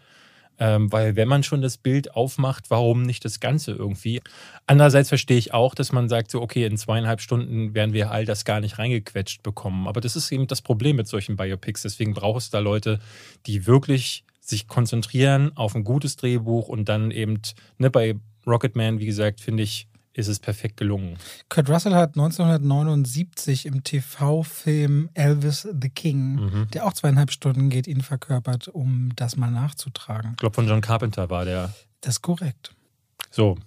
Ähm, weil wenn man schon das Bild aufmacht, warum nicht das Ganze irgendwie? Andererseits verstehe ich auch, dass man sagt, so, okay, in zweieinhalb Stunden werden wir all das gar nicht reingequetscht bekommen. Aber das ist eben das Problem mit solchen Biopics. Deswegen braucht es da Leute, die wirklich sich konzentrieren auf ein gutes Drehbuch und dann eben, ne, bei Rocketman, wie gesagt, finde ich, ist es perfekt gelungen. Kurt Russell hat 1979 im TV-Film Elvis the King, mhm. der auch zweieinhalb Stunden geht, ihn verkörpert, um das mal nachzutragen. Ich glaube, von John Carpenter war der. Das ist korrekt. So,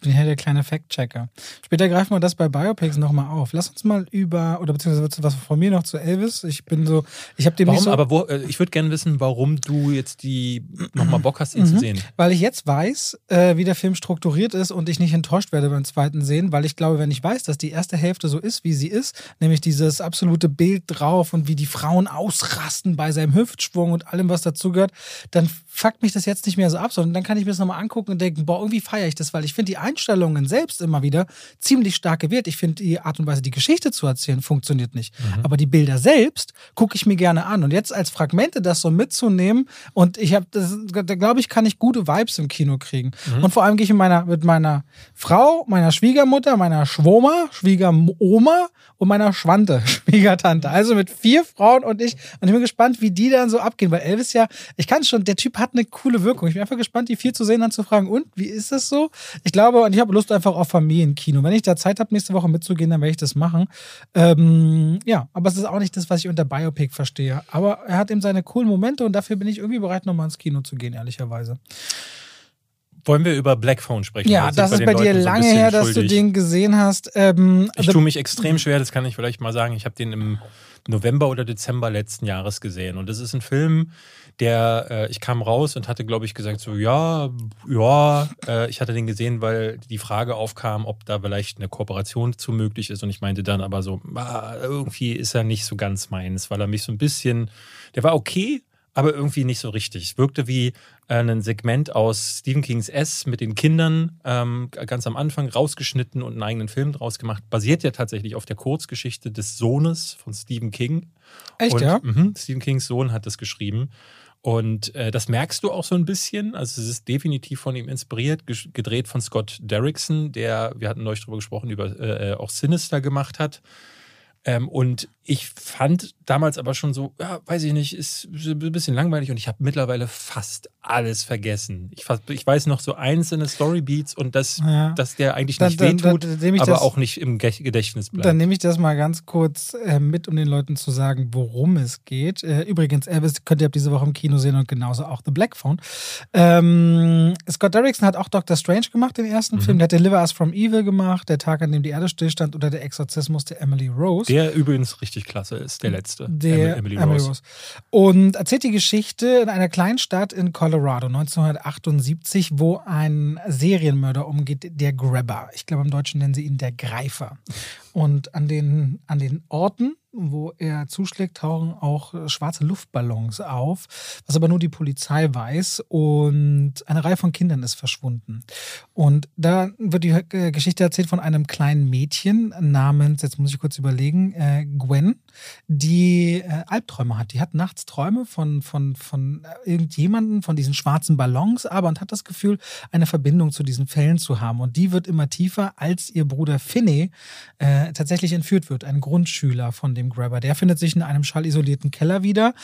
bin ja der kleine Fact-Checker. Später greifen wir das bei Biopics nochmal auf. Lass uns mal über, oder beziehungsweise was von mir noch zu Elvis. Ich bin so, ich habe dem warum, nicht so. Aber wo, äh, ich würde gerne wissen, warum du jetzt die nochmal Bock hast, ihn mhm. zu sehen. Weil ich jetzt weiß, äh, wie der Film strukturiert ist und ich nicht enttäuscht werde beim zweiten Sehen, weil ich glaube, wenn ich weiß, dass die erste Hälfte so ist, wie sie ist, nämlich dieses absolute Bild drauf und wie die Frauen ausrasten bei seinem Hüftschwung und allem, was dazugehört, dann fuckt mich das jetzt nicht mehr so ab, sondern dann kann ich mir das nochmal angucken und denken, boah, irgendwie feiere ich das, weil ich finde die Einstellungen selbst immer wieder ziemlich stark gewählt. Ich finde die Art und Weise, die Geschichte zu erzählen, funktioniert nicht. Mhm. Aber die Bilder selbst gucke ich mir gerne an. Und jetzt als Fragmente das so mitzunehmen und ich habe, da glaube ich, kann ich gute Vibes im Kino kriegen. Mhm. Und vor allem gehe ich mit meiner, mit meiner Frau, meiner Schwiegermutter, meiner Schwoma, Schwiegeroma und meiner Schwante, [LAUGHS] Schwiegertante. Also mit vier Frauen und ich. Und ich bin gespannt, wie die dann so abgehen. Weil Elvis ja, ich kann schon, der Typ hat eine coole Wirkung. Ich bin einfach gespannt, die vier zu sehen, dann zu fragen, und wie ist das so? Ich glaube, und ich habe Lust einfach auf Familienkino. Wenn ich da Zeit habe, nächste Woche mitzugehen, dann werde ich das machen. Ähm, ja, aber es ist auch nicht das, was ich unter Biopic verstehe. Aber er hat eben seine coolen Momente und dafür bin ich irgendwie bereit, nochmal ins Kino zu gehen, ehrlicherweise. Wollen wir über Black Phone sprechen? Ja, das ist bei, dir Leuten lange so her, dass du den gesehen hast. Ähm, ich tue mich extrem schwer, das kann ich vielleicht mal sagen. Ich habe den im November oder Dezember letzten Jahres gesehen. Und das ist ein Film, der, äh, ich kam raus und hatte, glaube ich, gesagt, so, ja, ja, äh, ich hatte den gesehen, weil die Frage aufkam, ob da vielleicht eine Kooperation zu möglich ist. Und ich meinte dann aber so, ah, irgendwie ist er nicht so ganz meins, weil er mich so ein bisschen, der war okay, aber irgendwie nicht so richtig. Es wirkte wie äh, ein Segment aus Stephen Kings S mit den Kindern ähm, ganz am Anfang rausgeschnitten und einen eigenen Film draus gemacht. Basiert ja tatsächlich auf der Kurzgeschichte des Sohnes von Stephen King. Echt, und, ja? Mh, Stephen Kings Sohn hat das geschrieben. Und äh, das merkst du auch so ein bisschen. Also es ist definitiv von ihm inspiriert, gedreht von Scott Derrickson, der, wir hatten neulich drüber gesprochen, über äh, auch Sinister gemacht hat. Ähm, und ich fand damals aber schon so, ja, weiß ich nicht, ist ein bisschen langweilig und ich habe mittlerweile fast alles vergessen. Ich, ich, weiß noch so einzelne Storybeats und das, ja. dass der eigentlich nicht dann, wehtut, dann, dann, aber das, auch nicht im Gedächtnis bleibt. Dann nehme ich das mal ganz kurz äh, mit, um den Leuten zu sagen, worum es geht. Äh, übrigens, Elvis könnt ihr ab diese Woche im Kino sehen und genauso auch The Black Phone. Ähm, Scott Derrickson hat auch Doctor Strange gemacht, den ersten mhm. Film. Der hat Deliver Us From Evil gemacht, Der Tag, an dem die Erde stillstand oder Der Exorzismus der Emily Rose. Der übrigens richtig klasse ist, der letzte. Der Emily, Emily Rose. Rose. Und erzählt die Geschichte in einer kleinen Stadt in Colorado 1978, wo ein Serienmörder umgeht, der Grabber. Ich glaube, im Deutschen nennen sie ihn der Greifer. Und an den, an den Orten, wo er zuschlägt, tauchen auch äh, schwarze Luftballons auf, was aber nur die Polizei weiß. Und eine Reihe von Kindern ist verschwunden. Und da wird die äh, Geschichte erzählt von einem kleinen Mädchen namens, jetzt muss ich kurz überlegen, äh, Gwen, die Albträume hat. Die hat nachts Träume von, von, von irgendjemanden, von diesen schwarzen Ballons, aber und hat das Gefühl, eine Verbindung zu diesen Fällen zu haben. Und die wird immer tiefer, als ihr Bruder Finney äh, tatsächlich entführt wird, ein Grundschüler von dem Grabber. Der findet sich in einem schallisolierten Keller wieder,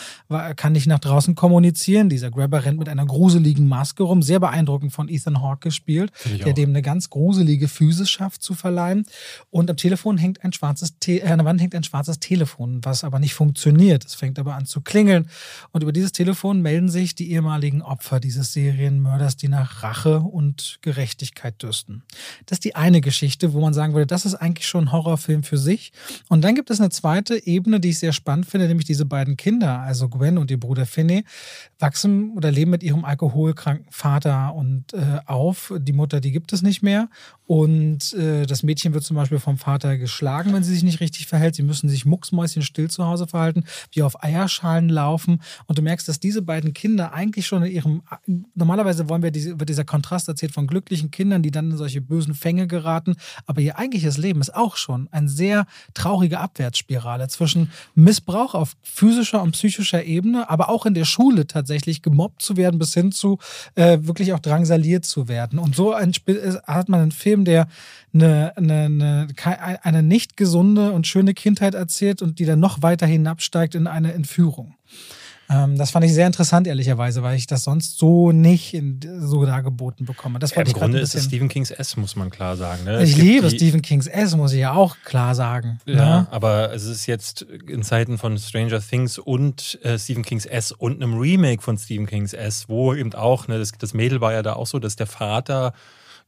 kann nicht nach draußen kommunizieren. Dieser Grabber rennt mit einer gruseligen Maske rum, sehr beeindruckend von Ethan Hawke gespielt, der auch. dem eine ganz gruselige Physis schafft zu verleihen. Und am Telefon hängt ein schwarzes, Te äh, an der Wand hängt ein schwarzes Telefon, was aber nicht funktioniert. Es fängt aber an zu klingeln. Und über dieses Telefon melden sich die ehemaligen Opfer dieses Serienmörders, die nach Rache und Gerechtigkeit dürsten. Das ist die eine Geschichte, wo man sagen würde, das ist eigentlich schon ein Horrorfilm für sich. Und dann gibt es eine zweite Ebene, die ich sehr spannend finde, nämlich diese beiden Kinder, also Gwen und ihr Bruder Finney, wachsen oder leben mit ihrem alkoholkranken Vater und äh, auf. Die Mutter, die gibt es nicht mehr. Und äh, das Mädchen wird zum Beispiel vom Vater geschlagen, wenn sie sich nicht richtig verhält. Sie müssen sich mucksmäuschenstill zu Hause verhalten, wie auf Eierschalen laufen. Und du merkst, dass diese beiden Kinder eigentlich schon in ihrem. Normalerweise wollen wir diese, wird dieser Kontrast erzählt von glücklichen Kindern, die dann in solche bösen Fänge geraten. Aber ihr eigentliches Leben ist auch schon eine sehr traurige Abwärtsspirale zwischen Missbrauch auf physischer und psychischer Ebene, aber auch in der Schule tatsächlich gemobbt zu werden, bis hin zu äh, wirklich auch drangsaliert zu werden. Und so ein, hat man einen Film, der eine, eine, eine, eine nicht gesunde und schöne Kindheit erzählt und die dann noch weiter hinabsteigt in eine Entführung. Ähm, das fand ich sehr interessant, ehrlicherweise, weil ich das sonst so nicht in, so dargeboten bekomme. Das ja, Im Grunde ist es Stephen Kings S, muss man klar sagen. Ne? Ich liebe Stephen Kings S, muss ich ja auch klar sagen. Ja, ne? aber es ist jetzt in Zeiten von Stranger Things und äh, Stephen Kings S und einem Remake von Stephen Kings S, wo eben auch, ne, das, das Mädel war ja da auch so, dass der Vater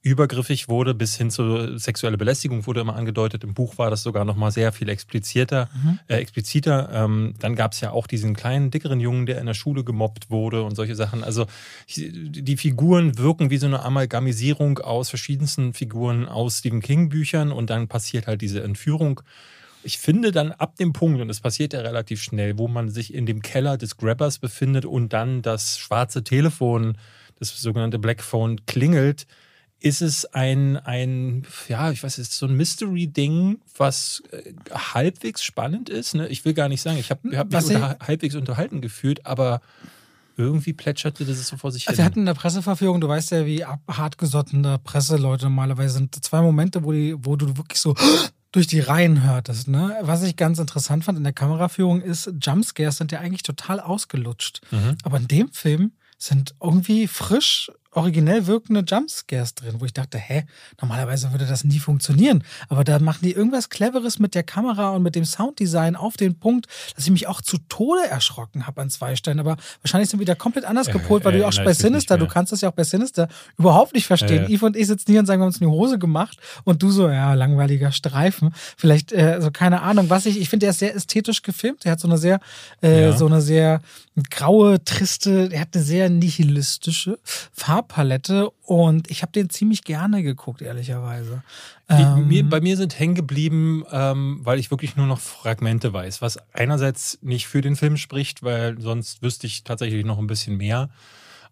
übergriffig wurde, bis hin zu sexuelle Belästigung wurde immer angedeutet. Im Buch war das sogar noch mal sehr viel explizierter. Mhm. Äh, expliziter. Ähm, dann gab es ja auch diesen kleinen, dickeren Jungen, der in der Schule gemobbt wurde und solche Sachen. Also die Figuren wirken wie so eine Amalgamisierung aus verschiedensten Figuren aus Stephen King-Büchern und dann passiert halt diese Entführung. Ich finde dann ab dem Punkt, und das passiert ja relativ schnell, wo man sich in dem Keller des Grabbers befindet und dann das schwarze Telefon, das sogenannte Black Phone, klingelt, ist es ein, ein ja, ich weiß, es ist so ein Mystery-Ding, was äh, halbwegs spannend ist. Ne? Ich will gar nicht sagen, ich habe hab mich unter, halbwegs unterhalten gefühlt, aber irgendwie plätscherte das so vor sich also hin. Wir hatten in der Presseverführung, du weißt ja, wie hartgesottene Presseleute normalerweise sind. Zwei Momente, wo, die, wo du wirklich so [GASPS] durch die Reihen hörtest. Ne? Was ich ganz interessant fand in der Kameraführung ist, Jumpscares sind ja eigentlich total ausgelutscht. Mhm. Aber in dem Film sind irgendwie frisch originell wirkende Jumpscares drin, wo ich dachte, hä, normalerweise würde das nie funktionieren. Aber da machen die irgendwas Cleveres mit der Kamera und mit dem Sounddesign auf den Punkt, dass ich mich auch zu Tode erschrocken habe an zwei Stellen. Aber wahrscheinlich sind wir wieder komplett anders gepolt, weil äh, du auch bei Sinister, du kannst das ja auch bei Sinister überhaupt nicht verstehen. Äh. Eve und ich sitzen hier und sagen, wir haben uns in die Hose gemacht und du so, ja, langweiliger Streifen. Vielleicht, äh, so keine Ahnung, was ich, ich finde, der ist sehr ästhetisch gefilmt. Der hat so eine sehr, äh, ja. so eine sehr graue, triste, er hat eine sehr nihilistische Farbe Farbpalette und ich habe den ziemlich gerne geguckt, ehrlicherweise. Ähm, mir, bei mir sind hängen geblieben, ähm, weil ich wirklich nur noch Fragmente weiß, was einerseits nicht für den Film spricht, weil sonst wüsste ich tatsächlich noch ein bisschen mehr.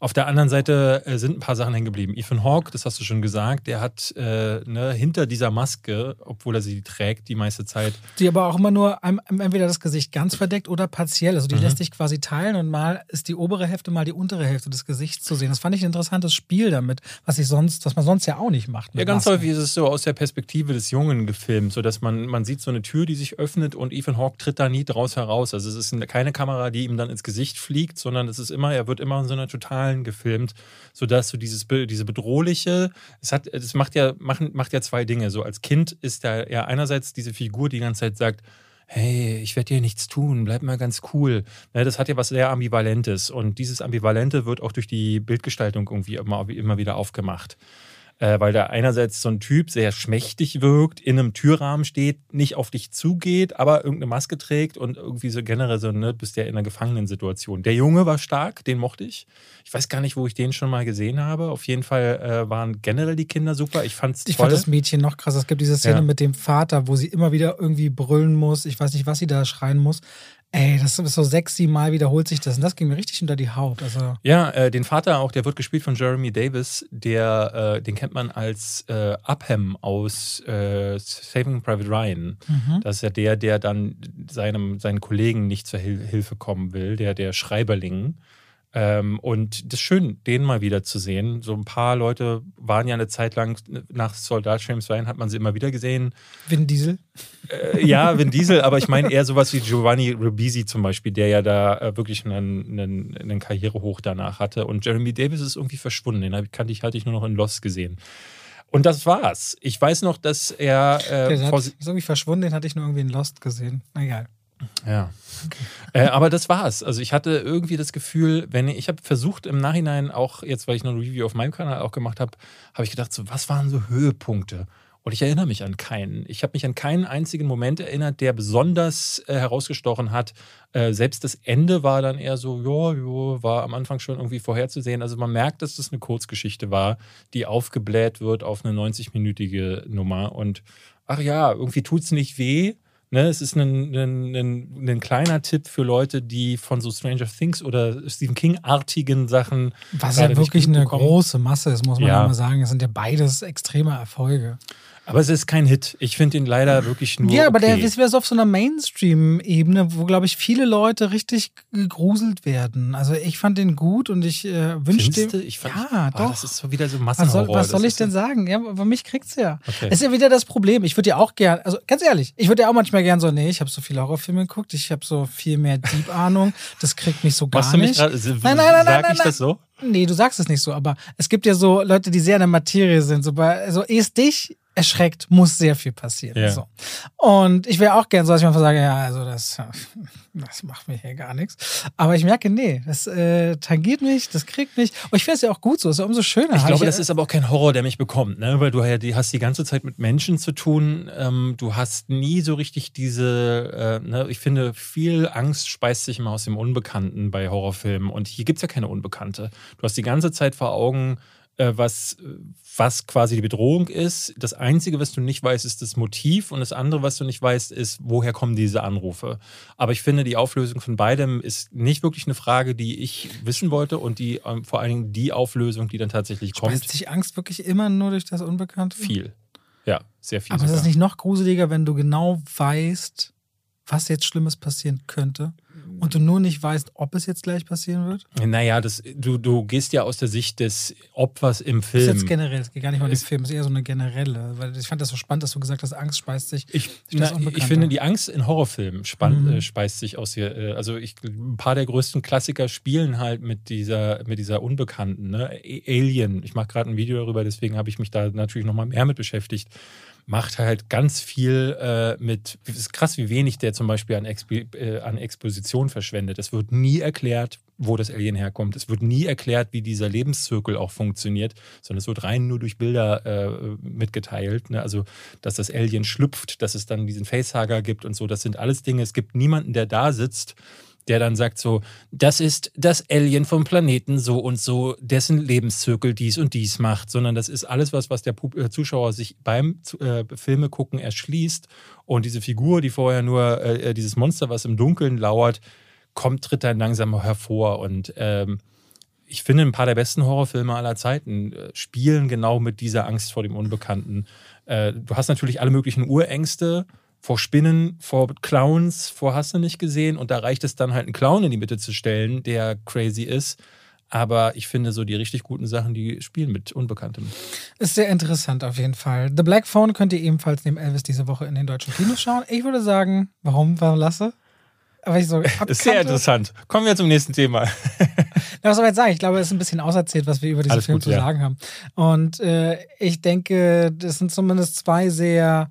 Auf der anderen Seite äh, sind ein paar Sachen hängen geblieben. Ethan Hawke, das hast du schon gesagt, der hat äh, ne, hinter dieser Maske, obwohl er sie trägt die meiste Zeit. Die aber auch immer nur entweder das Gesicht ganz verdeckt oder partiell. Also die mhm. lässt sich quasi teilen und mal ist die obere Hälfte, mal die untere Hälfte des Gesichts zu sehen. Das fand ich ein interessantes Spiel damit, was ich sonst, was man sonst ja auch nicht macht. Ja, ganz Masken. häufig ist es so aus der Perspektive des Jungen gefilmt, sodass man, man sieht so eine Tür, die sich öffnet und Ethan Hawke tritt da nie draus heraus. Also es ist keine Kamera, die ihm dann ins Gesicht fliegt, sondern es ist immer, er wird immer in so einer totalen Zahlen gefilmt, sodass du dieses diese bedrohliche, es hat, es macht ja, macht, macht ja zwei Dinge. So als Kind ist da ja einerseits diese Figur, die die ganze Zeit sagt, hey, ich werde dir nichts tun, bleib mal ganz cool. Ne, das hat ja was sehr Ambivalentes und dieses Ambivalente wird auch durch die Bildgestaltung irgendwie immer, immer wieder aufgemacht äh, weil da einerseits so ein Typ sehr schmächtig wirkt, in einem Türrahmen steht, nicht auf dich zugeht, aber irgendeine Maske trägt und irgendwie so generell so, ne, bist ja in einer Gefangenensituation. Der Junge war stark, den mochte ich. Ich weiß gar nicht, wo ich den schon mal gesehen habe. Auf jeden Fall äh, waren generell die Kinder super. Ich fand's Ich fand das Mädchen noch krass. Es gibt diese Szene ja. mit dem Vater, wo sie immer wieder irgendwie brüllen muss. Ich weiß nicht, was sie da schreien muss. Ey, das ist so sechs, sieben Mal wiederholt sich das. Und das ging mir richtig unter die Haut. Also ja, äh, den Vater auch, der wird gespielt von Jeremy Davis. Der, äh, den kennt man als äh, Upham aus äh, Saving Private Ryan. Mhm. Das ist ja der, der dann seinem, seinen Kollegen nicht zur Hil Hilfe kommen will, der, der Schreiberling. Ähm, und das ist schön, den mal wieder zu sehen. So ein paar Leute waren ja eine Zeit lang nach Soldat James Ryan, hat man sie immer wieder gesehen. Vin Diesel? Äh, ja, Vin Diesel, aber ich meine eher sowas wie Giovanni Ribisi zum Beispiel, der ja da äh, wirklich einen, einen, einen Karrierehoch danach hatte. Und Jeremy Davis ist irgendwie verschwunden. Den kannte ich, hatte ich nur noch in Lost gesehen. Und das war's. Ich weiß noch, dass er. Äh, der hat, ist irgendwie verschwunden, den hatte ich nur irgendwie in Lost gesehen. Na egal. Ja. Äh, aber das war's. Also ich hatte irgendwie das Gefühl, wenn ich, ich habe versucht im Nachhinein auch, jetzt weil ich noch ein Review auf meinem Kanal auch gemacht habe, habe ich gedacht, so, was waren so Höhepunkte? Und ich erinnere mich an keinen. Ich habe mich an keinen einzigen Moment erinnert, der besonders äh, herausgestochen hat. Äh, selbst das Ende war dann eher so, ja, war am Anfang schon irgendwie vorherzusehen. Also man merkt, dass das eine Kurzgeschichte war, die aufgebläht wird auf eine 90-minütige Nummer. Und ach ja, irgendwie tut es nicht weh. Ne, es ist ein, ein, ein, ein, kleiner Tipp für Leute, die von so Stranger Things oder Stephen King-artigen Sachen. Was ja wirklich eine große Masse ist, muss man ja mal sagen. Es sind ja beides extreme Erfolge. Aber es ist kein Hit. Ich finde ihn leider wirklich nur. Ja, aber okay. der ist wieder so auf so einer Mainstream-Ebene, wo, glaube ich, viele Leute richtig gegruselt werden. Also ich fand den gut und ich äh, wünschte. Ich fand, ja, oh, doch. Das ist so wieder so Massenhorror. Was soll, was soll ich denn sagen? Ja, aber mich kriegt's ja. Okay. ist ja wieder das Problem. Ich würde ja auch gern, also ganz ehrlich, ich würde ja auch manchmal gern so, nee, ich habe so viele Horrorfilme geguckt, ich habe so viel mehr Deep-Ahnung. [LAUGHS] Das kriegt mich so gar Machst du mich nicht. Grad, nein, nein, nein, Sag nein, ich das so? Nee, du sagst es nicht so, aber es gibt ja so Leute, die sehr in der Materie sind. So bei, also es dich erschreckt, muss sehr viel passieren. Ja. So. Und ich wäre auch gern so, dass ich mal sage, ja, also das, das macht mir hier gar nichts. Aber ich merke, nee, das äh, tangiert mich, das kriegt mich. Und ich finde es ja auch gut so, ist ja umso schöner. Ich glaube, ich, das ist aber auch kein Horror, der mich bekommt, ne? weil du ja, die hast die ganze Zeit mit Menschen zu tun. Ähm, du hast nie so richtig diese, äh, ne? ich finde, viel Angst speist sich immer aus dem Unbekannten bei Horrorfilmen. Und hier gibt es ja keine Unbekannte. Du hast die ganze Zeit vor Augen, was, was quasi die Bedrohung ist. Das Einzige, was du nicht weißt, ist das Motiv und das andere, was du nicht weißt, ist, woher kommen diese Anrufe. Aber ich finde, die Auflösung von beidem ist nicht wirklich eine Frage, die ich wissen wollte und die ähm, vor allen Dingen die Auflösung, die dann tatsächlich kommt. Speist sich Angst wirklich immer nur durch das Unbekannte? Viel. Ja, sehr viel. Aber sogar. ist es nicht noch gruseliger, wenn du genau weißt, was jetzt Schlimmes passieren könnte? Und du nur nicht weißt, ob es jetzt gleich passieren wird? Naja, das, du, du gehst ja aus der Sicht des Opfers im Film. Das ist jetzt generell, es geht gar nicht mal um den Film, es ist eher so eine generelle. Weil ich fand das so spannend, dass du gesagt hast, Angst speist sich. Ich, na, ich finde, die Angst in Horrorfilmen spann, mhm. äh, speist sich aus hier. Äh, also ich, ein paar der größten Klassiker spielen halt mit dieser, mit dieser Unbekannten. Ne? Alien, ich mache gerade ein Video darüber, deswegen habe ich mich da natürlich nochmal mehr mit beschäftigt macht halt ganz viel äh, mit, es ist krass, wie wenig der zum Beispiel an, Expo, äh, an Exposition verschwendet. Es wird nie erklärt, wo das Alien herkommt. Es wird nie erklärt, wie dieser Lebenszirkel auch funktioniert, sondern es wird rein nur durch Bilder äh, mitgeteilt. Ne? Also, dass das Alien schlüpft, dass es dann diesen Facehugger gibt und so. Das sind alles Dinge. Es gibt niemanden, der da sitzt der dann sagt so, das ist das Alien vom Planeten so und so, dessen Lebenszirkel dies und dies macht, sondern das ist alles was, was der äh, Zuschauer sich beim äh, Filme gucken erschließt und diese Figur, die vorher nur äh, äh, dieses Monster, was im Dunkeln lauert, kommt, tritt dann langsam hervor und ähm, ich finde, ein paar der besten Horrorfilme aller Zeiten äh, spielen genau mit dieser Angst vor dem Unbekannten. Äh, du hast natürlich alle möglichen Urängste, vor Spinnen, vor Clowns, vor hast du nicht gesehen. Und da reicht es dann halt, einen Clown in die Mitte zu stellen, der crazy ist. Aber ich finde so die richtig guten Sachen, die spielen mit Unbekanntem. Ist sehr interessant auf jeden Fall. The Black Phone könnt ihr ebenfalls neben Elvis diese Woche in den deutschen Kinos schauen. Ich würde sagen, warum, warum lasse? Aber ich so [LAUGHS] ist sehr interessant. Kommen wir zum nächsten Thema. [LAUGHS] was soll ich jetzt sagen? Ich glaube, es ist ein bisschen auserzählt, was wir über diesen Alles Film gut, zu ja. sagen haben. Und äh, ich denke, das sind zumindest zwei sehr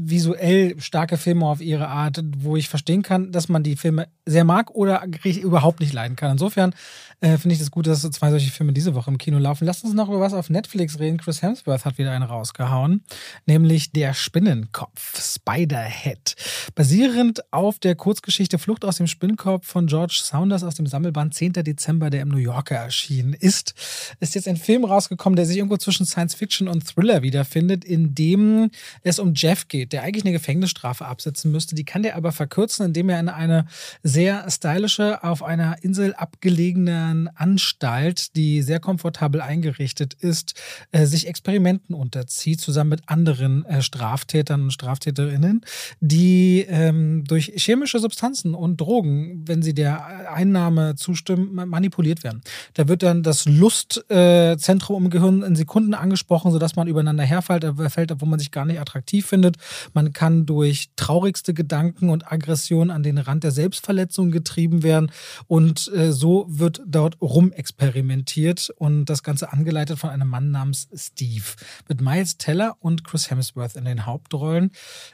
visuell starke Filme auf ihre Art, wo ich verstehen kann, dass man die Filme sehr mag oder überhaupt nicht leiden kann. Insofern äh, finde ich es das gut, dass so zwei solche Filme diese Woche im Kino laufen. Lass uns noch über was auf Netflix reden. Chris Hemsworth hat wieder einen rausgehauen, nämlich Der Spinnenkopf, Spiderhead. Basierend auf der Kurzgeschichte Flucht aus dem Spinnenkopf von George Saunders aus dem Sammelband 10. Dezember, der im New Yorker erschienen ist, ist jetzt ein Film rausgekommen, der sich irgendwo zwischen Science Fiction und Thriller wiederfindet, in dem es um Jeff geht, der eigentlich eine Gefängnisstrafe absetzen müsste. Die kann der aber verkürzen, indem er in eine sehr stylische, auf einer Insel abgelegene modernen Anstalt, die sehr komfortabel eingerichtet ist, äh, sich Experimenten unterzieht, zusammen mit anderen äh, Straftätern und Straftäterinnen, die ähm, durch chemische Substanzen und Drogen, wenn sie der Einnahme zustimmen, manipuliert werden. Da wird dann das Lustzentrum im Gehirn in Sekunden angesprochen, sodass man übereinander herfällt, äh, obwohl man sich gar nicht attraktiv findet. Man kann durch traurigste Gedanken und Aggressionen an den Rand der Selbstverletzung getrieben werden und äh, so wird dort rumexperimentiert und das Ganze angeleitet von einem Mann namens Steve. Mit Miles Teller und Chris Hemsworth in den Hauptrollen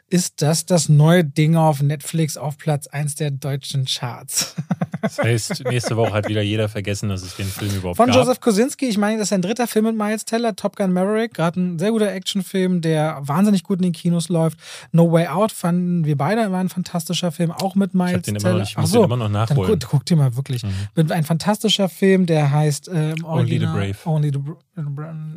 ist das das neue Ding auf Netflix auf Platz 1 der deutschen Charts. [LAUGHS] Das heißt, nächste Woche hat wieder jeder vergessen, dass es den Film überhaupt Von gab. Von Joseph Kosinski, ich meine, das ist ein dritter Film mit Miles Teller, Top Gun Maverick, gerade ein sehr guter Actionfilm, der wahnsinnig gut in den Kinos läuft. No Way Out fanden wir beide, war ein fantastischer Film, auch mit Miles ich den Teller. Immer noch, ich muss so, den immer noch nachholen. Dann guck, guck dir mal wirklich. Mhm. Ein fantastischer Film, der heißt äh, Only the Brave. Only the,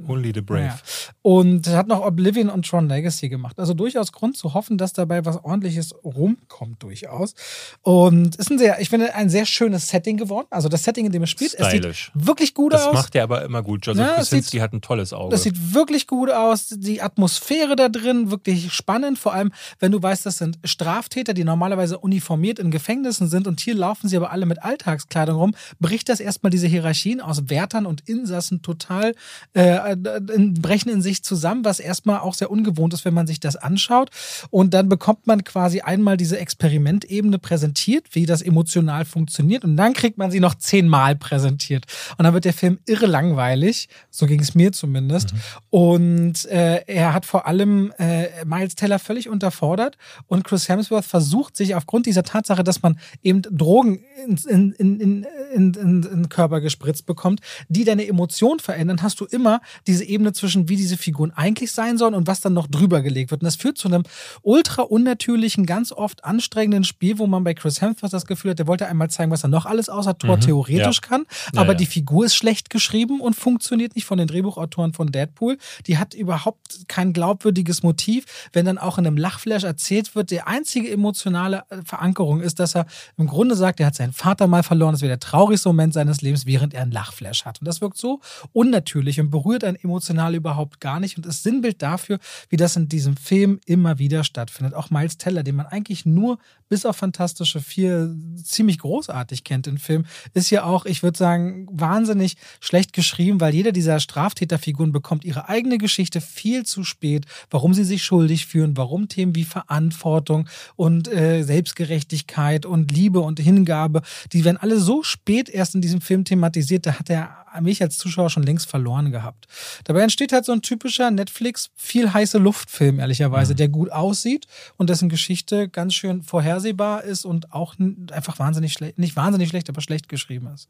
Only the Brave. Ja. Und hat noch Oblivion und Tron Legacy gemacht. Also durchaus Grund zu hoffen, dass dabei was ordentliches rumkommt, durchaus. Und ist ein sehr, ich finde, ein sehr schönes Setting geworden. Also das Setting, in dem es spielt, Stylisch. es sieht wirklich gut das aus. Das macht er aber immer gut. Joseph ja, Kosinski hat ein tolles Auge. Das sieht wirklich gut aus. Die Atmosphäre da drin, wirklich spannend. Vor allem, wenn du weißt, das sind Straftäter, die normalerweise uniformiert in Gefängnissen sind und hier laufen sie aber alle mit Alltagskleidung rum, bricht das erstmal diese Hierarchien aus Wärtern und Insassen total, äh, brechen in sich zusammen, was erstmal auch sehr ungewohnt ist, wenn man sich das anschaut. Und dann bekommt man quasi einmal diese Experimentebene präsentiert, wie das emotional funktioniert. Und dann kriegt man sie noch zehnmal präsentiert. Und dann wird der Film irre langweilig. So ging es mir zumindest. Mhm. Und äh, er hat vor allem äh, Miles Teller völlig unterfordert. Und Chris Hemsworth versucht sich aufgrund dieser Tatsache, dass man eben Drogen in, in, in, in, in, in Körper gespritzt bekommt, die deine Emotion verändern, hast du immer diese Ebene zwischen, wie diese Figuren eigentlich sein sollen und was dann noch drüber gelegt wird. Und das führt zu einem ultra unnatürlichen, ganz oft anstrengenden Spiel, wo man bei Chris Hemsworth das Gefühl hat, der wollte einmal zeigen, was er noch alles außer Tor mhm, theoretisch ja. kann. Aber ja, die Figur ist schlecht geschrieben und funktioniert nicht von den Drehbuchautoren von Deadpool. Die hat überhaupt kein glaubwürdiges Motiv, wenn dann auch in einem Lachflash erzählt wird, die einzige emotionale äh, Verankerung ist, dass er im Grunde sagt, er hat seinen Vater mal verloren, das wäre der traurigste Moment seines Lebens, während er einen Lachflash hat. Und das wirkt so unnatürlich und berührt einen emotional überhaupt gar nicht und ist Sinnbild dafür, wie das in diesem Film immer wieder stattfindet. Auch Miles Teller, den man eigentlich nur bis auf Fantastische Vier ziemlich großartig kennt im Film, ist ja auch, ich würde sagen, wahnsinnig schlecht geschrieben, weil jeder dieser Straftäterfiguren bekommt ihre eigene Geschichte viel zu spät, warum sie sich schuldig fühlen, warum Themen wie Verantwortung und äh, Selbstgerechtigkeit und Liebe und Hingabe, die werden alle so spät erst in diesem Film thematisiert, da hat er mich als Zuschauer schon längst verloren gehabt. Dabei entsteht halt so ein typischer Netflix viel heiße Luftfilm, ehrlicherweise, mhm. der gut aussieht und dessen Geschichte ganz schön vorhersehbar ist und auch einfach wahnsinnig schlecht, nicht wahnsinnig schlecht, aber schlecht geschrieben ist.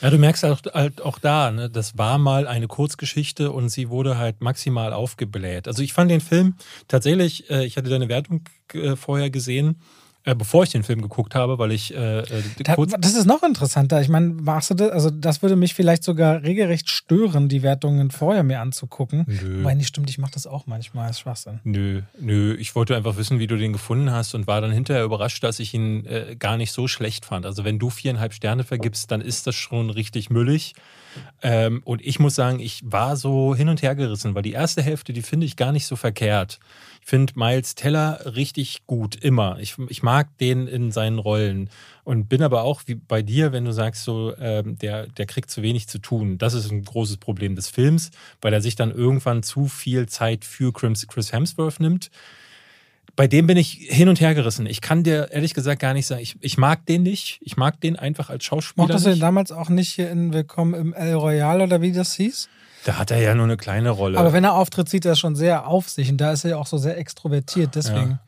Ja, du merkst halt auch, halt auch da, ne, das war mal eine Kurzgeschichte und sie wurde halt maximal aufgebläht. Also ich fand den Film tatsächlich, äh, ich hatte deine Wertung äh, vorher gesehen, äh, bevor ich den Film geguckt habe, weil ich äh, äh da, Das ist noch interessanter. Ich meine, machst du das, also das würde mich vielleicht sogar regelrecht stören, die Wertungen vorher mir anzugucken. Nö. Weil nicht stimmt, ich mache das auch manchmal, ist Schwachsinn. Nö, nö. Ich wollte einfach wissen, wie du den gefunden hast und war dann hinterher überrascht, dass ich ihn äh, gar nicht so schlecht fand. Also wenn du viereinhalb Sterne vergibst, dann ist das schon richtig müllig. Ähm, und ich muss sagen, ich war so hin und her gerissen, weil die erste Hälfte, die finde ich gar nicht so verkehrt. Ich finde Miles Teller richtig gut, immer. Ich, ich mag den in seinen Rollen und bin aber auch wie bei dir, wenn du sagst, so, ähm, der, der kriegt zu wenig zu tun. Das ist ein großes Problem des Films, weil er sich dann irgendwann zu viel Zeit für Chris Hemsworth nimmt bei dem bin ich hin und her gerissen. Ich kann dir ehrlich gesagt gar nicht sagen, ich, ich mag den nicht. Ich mag den einfach als Schauspieler. Mochtest du den damals auch nicht hier in Willkommen im El Royal oder wie das hieß? Da hat er ja nur eine kleine Rolle. Aber wenn er auftritt, sieht er schon sehr auf sich und da ist er ja auch so sehr extrovertiert, deswegen. Ja.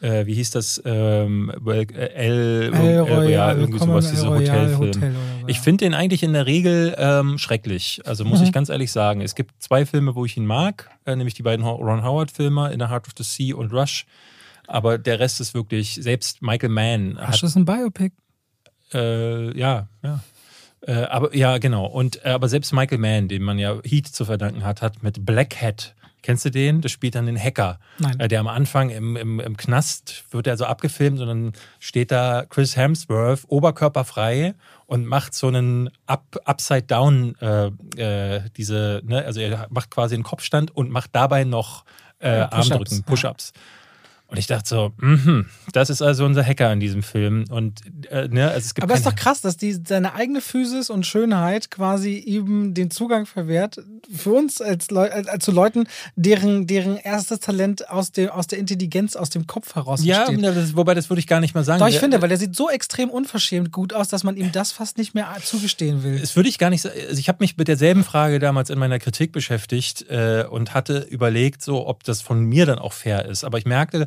Äh, wie hieß das? Ähm, El, El, El Royal, irgendwie sowas, dieser Hotelfilm. Hotel. Ich finde den eigentlich in der Regel ähm, schrecklich. Also muss mhm. ich ganz ehrlich sagen. Es gibt zwei Filme, wo ich ihn mag, äh, nämlich die beiden Ron Howard-Filme, In the Heart of the Sea und Rush. Aber der Rest ist wirklich, selbst Michael Mann. Rush ist ein Biopic. Äh, ja, ja. Äh, aber ja, genau. Und äh, aber selbst Michael Mann, dem man ja Heat zu verdanken hat, hat mit Black Hat. Kennst du den? Das spielt dann den Hacker. Nein. Äh, der am Anfang im, im, im Knast wird er so abgefilmt und dann steht da Chris Hemsworth oberkörperfrei und macht so einen Up, Upside Down, äh, äh, diese, ne, also er macht quasi einen Kopfstand und macht dabei noch äh, Push Armdrücken, Push-Ups. Ja. Und ich dachte so, mh, das ist also unser Hacker in diesem Film. Und äh, ne, also es gibt Aber es ist doch krass, dass die seine eigene Physis und Schönheit quasi ihm den Zugang verwehrt. Für uns als, Leu als, als zu Leuten, deren, deren erstes Talent aus, dem, aus der Intelligenz, aus dem Kopf heraus ja. Ja, wobei das würde ich gar nicht mal sagen. Doch, ich der, finde, weil der sieht so extrem unverschämt gut aus, dass man ihm das fast nicht mehr zugestehen will. Das würde ich gar nicht sagen. Also ich habe mich mit derselben Frage damals in meiner Kritik beschäftigt äh, und hatte überlegt, so ob das von mir dann auch fair ist. Aber ich merkte,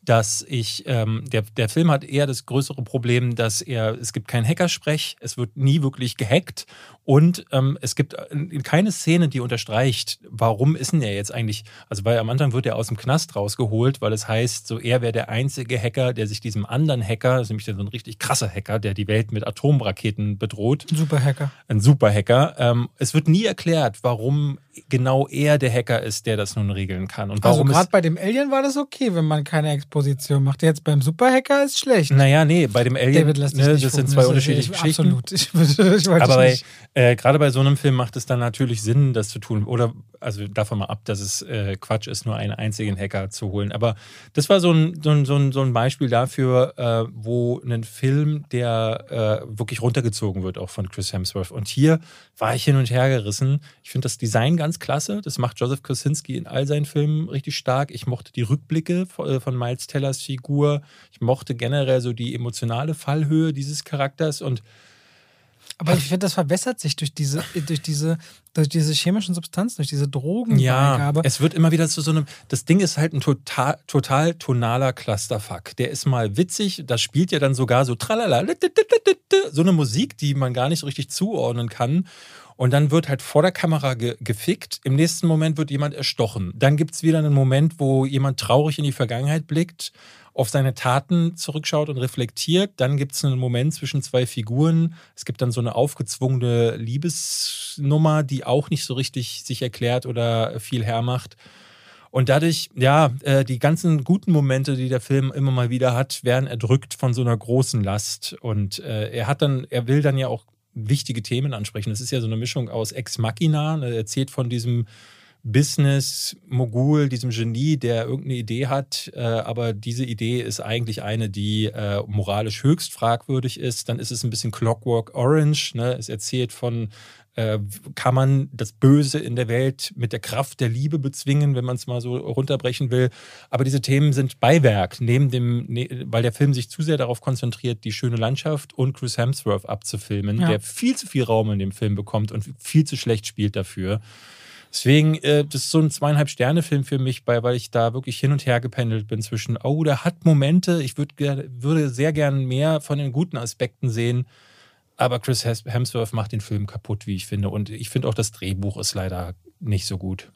dass ich, ähm, der, der Film hat eher das größere Problem, dass er, es gibt keinen Hackersprech, es wird nie wirklich gehackt und ähm, es gibt äh, keine Szene, die unterstreicht, warum ist denn er jetzt eigentlich, also weil am Anfang wird er aus dem Knast rausgeholt, weil es heißt, so er wäre der einzige Hacker, der sich diesem anderen Hacker, das ist nämlich so ein richtig krasser Hacker, der die Welt mit Atomraketen bedroht. Ein Superhacker. Ein Superhacker. Ähm, es wird nie erklärt, warum genau er der Hacker ist, der das nun regeln kann. Und warum also gerade bei dem Alien war das okay, wenn man keine Exposition macht. Jetzt beim Superhacker ist schlecht. Naja, nee, bei dem Alien, David, lass ne, das sind zwei unterschiedliche ich, Geschichten. Absolut. [LAUGHS] Ich, ich Aber bei, äh, gerade bei so einem Film macht es dann natürlich Sinn, das zu tun. Oder, also davon mal ab, dass es äh, Quatsch ist, nur einen einzigen Hacker zu holen. Aber das war so ein, so ein, so ein, Beispiel dafür, äh, wo ein Film, der äh, wirklich runtergezogen wird, auch von Chris Hemsworth. Und hier war ich hin und her gerissen. Ich finde das Design ganz klasse. Das macht Joseph Kosinski in all seinen Filmen richtig stark. Ich mochte die Rückblicke äh, von Miles Tellers Figur. Ich mochte generell so die emotionale Fallhöhe dieses Charakters und aber ich finde, das verbessert sich durch diese, durch diese, durch diese chemischen Substanzen, durch diese Drogenbeigabe. Ja, es wird immer wieder zu so einem. Das Ding ist halt ein total, total tonaler Clusterfuck. Der ist mal witzig, das spielt ja dann sogar so tralala, so eine Musik, die man gar nicht so richtig zuordnen kann. Und dann wird halt vor der Kamera ge gefickt. Im nächsten Moment wird jemand erstochen. Dann gibt es wieder einen Moment, wo jemand traurig in die Vergangenheit blickt, auf seine Taten zurückschaut und reflektiert. Dann gibt es einen Moment zwischen zwei Figuren. Es gibt dann so eine aufgezwungene Liebesnummer, die auch nicht so richtig sich erklärt oder viel hermacht. Und dadurch, ja, äh, die ganzen guten Momente, die der Film immer mal wieder hat, werden erdrückt von so einer großen Last. Und äh, er hat dann, er will dann ja auch wichtige Themen ansprechen. Das ist ja so eine Mischung aus Ex Machina. Er erzählt von diesem Business-Mogul, diesem Genie, der irgendeine Idee hat, äh, aber diese Idee ist eigentlich eine, die äh, moralisch höchst fragwürdig ist. Dann ist es ein bisschen Clockwork Orange. Ne? Es erzählt von äh, kann man das Böse in der Welt mit der Kraft der Liebe bezwingen, wenn man es mal so runterbrechen will. Aber diese Themen sind Beiwerk, neben dem, ne, weil der Film sich zu sehr darauf konzentriert, die schöne Landschaft und Chris Hemsworth abzufilmen, ja. der viel zu viel Raum in dem Film bekommt und viel zu schlecht spielt dafür. Deswegen, äh, das ist so ein zweieinhalb Sterne-Film für mich, weil, weil ich da wirklich hin und her gependelt bin zwischen, oh, der hat Momente, ich würd, würde sehr gern mehr von den guten Aspekten sehen. Aber Chris Hemsworth macht den Film kaputt, wie ich finde. Und ich finde auch, das Drehbuch ist leider nicht so gut.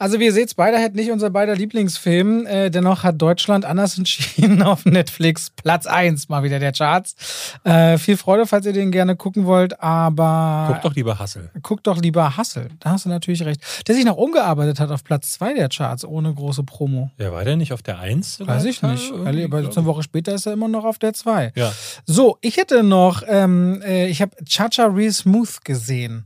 Also wie ihr seht, Spiderhead nicht unser beider Lieblingsfilm. Äh, dennoch hat Deutschland anders entschieden [LAUGHS] auf Netflix. Platz 1 mal wieder der Charts. Äh, viel Freude, falls ihr den gerne gucken wollt, aber... Guckt doch lieber Hassel. Guckt doch lieber Hassel. Da hast du natürlich recht. Der sich noch umgearbeitet hat auf Platz 2 der Charts, ohne große Promo. Ja, war der nicht auf der 1? Weiß ich nicht. Irgendwie, aber eine Woche später ist er immer noch auf der 2. Ja. So, ich hätte noch, ähm, äh, ich habe Chacha Real Smooth gesehen.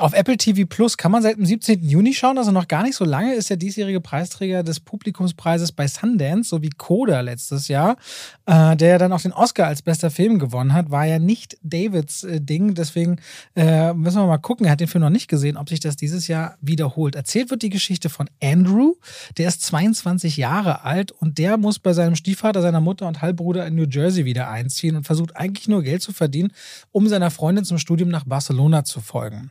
Auf Apple TV Plus kann man seit dem 17. Juni schauen, also noch gar nicht so lange, ist der diesjährige Preisträger des Publikumspreises bei Sundance, so wie Coda letztes Jahr, äh, der dann auch den Oscar als bester Film gewonnen hat, war ja nicht Davids äh, Ding, deswegen äh, müssen wir mal gucken, er hat den Film noch nicht gesehen, ob sich das dieses Jahr wiederholt. Erzählt wird die Geschichte von Andrew, der ist 22 Jahre alt und der muss bei seinem Stiefvater, seiner Mutter und Halbbruder in New Jersey wieder einziehen und versucht eigentlich nur Geld zu verdienen, um seiner Freundin zum Studium nach Barcelona zu folgen.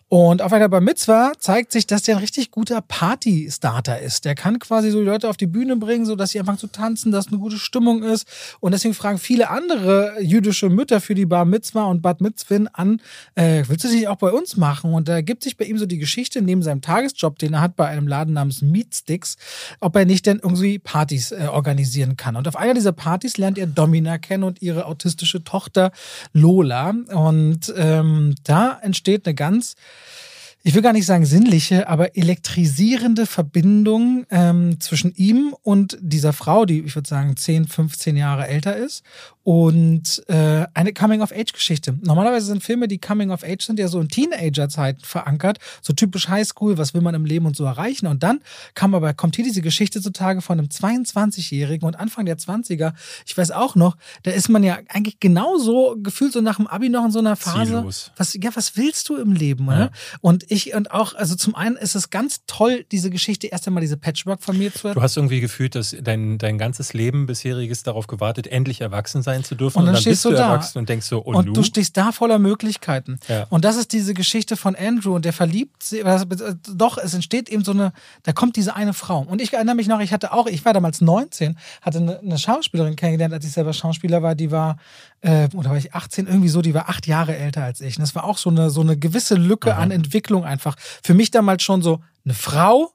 Und auf einer Bar Mitzwa zeigt sich, dass der ein richtig guter Party-Starter ist. Der kann quasi so die Leute auf die Bühne bringen, so dass sie anfangen zu tanzen, dass eine gute Stimmung ist. Und deswegen fragen viele andere jüdische Mütter für die Bar Mitzwa und Bad Mitzvin an, äh, willst du das nicht auch bei uns machen? Und da gibt sich bei ihm so die Geschichte neben seinem Tagesjob, den er hat bei einem Laden namens Meatsticks, ob er nicht denn irgendwie Partys äh, organisieren kann. Und auf einer dieser Partys lernt er Domina kennen und ihre autistische Tochter Lola. Und ähm, da entsteht eine ganz ich will gar nicht sagen sinnliche, aber elektrisierende Verbindung ähm, zwischen ihm und dieser Frau, die ich würde sagen 10, 15 Jahre älter ist und äh, eine Coming-of-Age-Geschichte. Normalerweise sind Filme, die Coming-of-Age sind, ja so in Teenager-Zeiten verankert, so typisch Highschool, was will man im Leben und so erreichen. Und dann kam aber, kommt hier diese Geschichte zutage von einem 22-Jährigen und Anfang der 20er. Ich weiß auch noch, da ist man ja eigentlich genauso gefühlt so nach dem Abi noch in so einer Phase. Ziellos. Was, ja, was willst du im Leben? Ja. Ne? Und ich, und auch, also zum einen ist es ganz toll, diese Geschichte erst einmal diese Patchwork-Familie zu Du hast irgendwie gefühlt, dass dein, dein ganzes Leben bisheriges darauf gewartet, endlich erwachsen sein zu dürfen. Und dann, und dann bist du, da. erwachsen und denkst so, und, und du? du stehst da voller Möglichkeiten. Ja. Und das ist diese Geschichte von Andrew und der verliebt sich, doch, es entsteht eben so eine, da kommt diese eine Frau. Und ich erinnere mich noch, ich hatte auch, ich war damals 19, hatte eine, eine Schauspielerin kennengelernt, als ich selber Schauspieler war, die war, äh, oder war ich 18, irgendwie so, die war acht Jahre älter als ich. Und das war auch so eine, so eine gewisse Lücke Aha. an Entwicklung einfach. Für mich damals schon so eine Frau,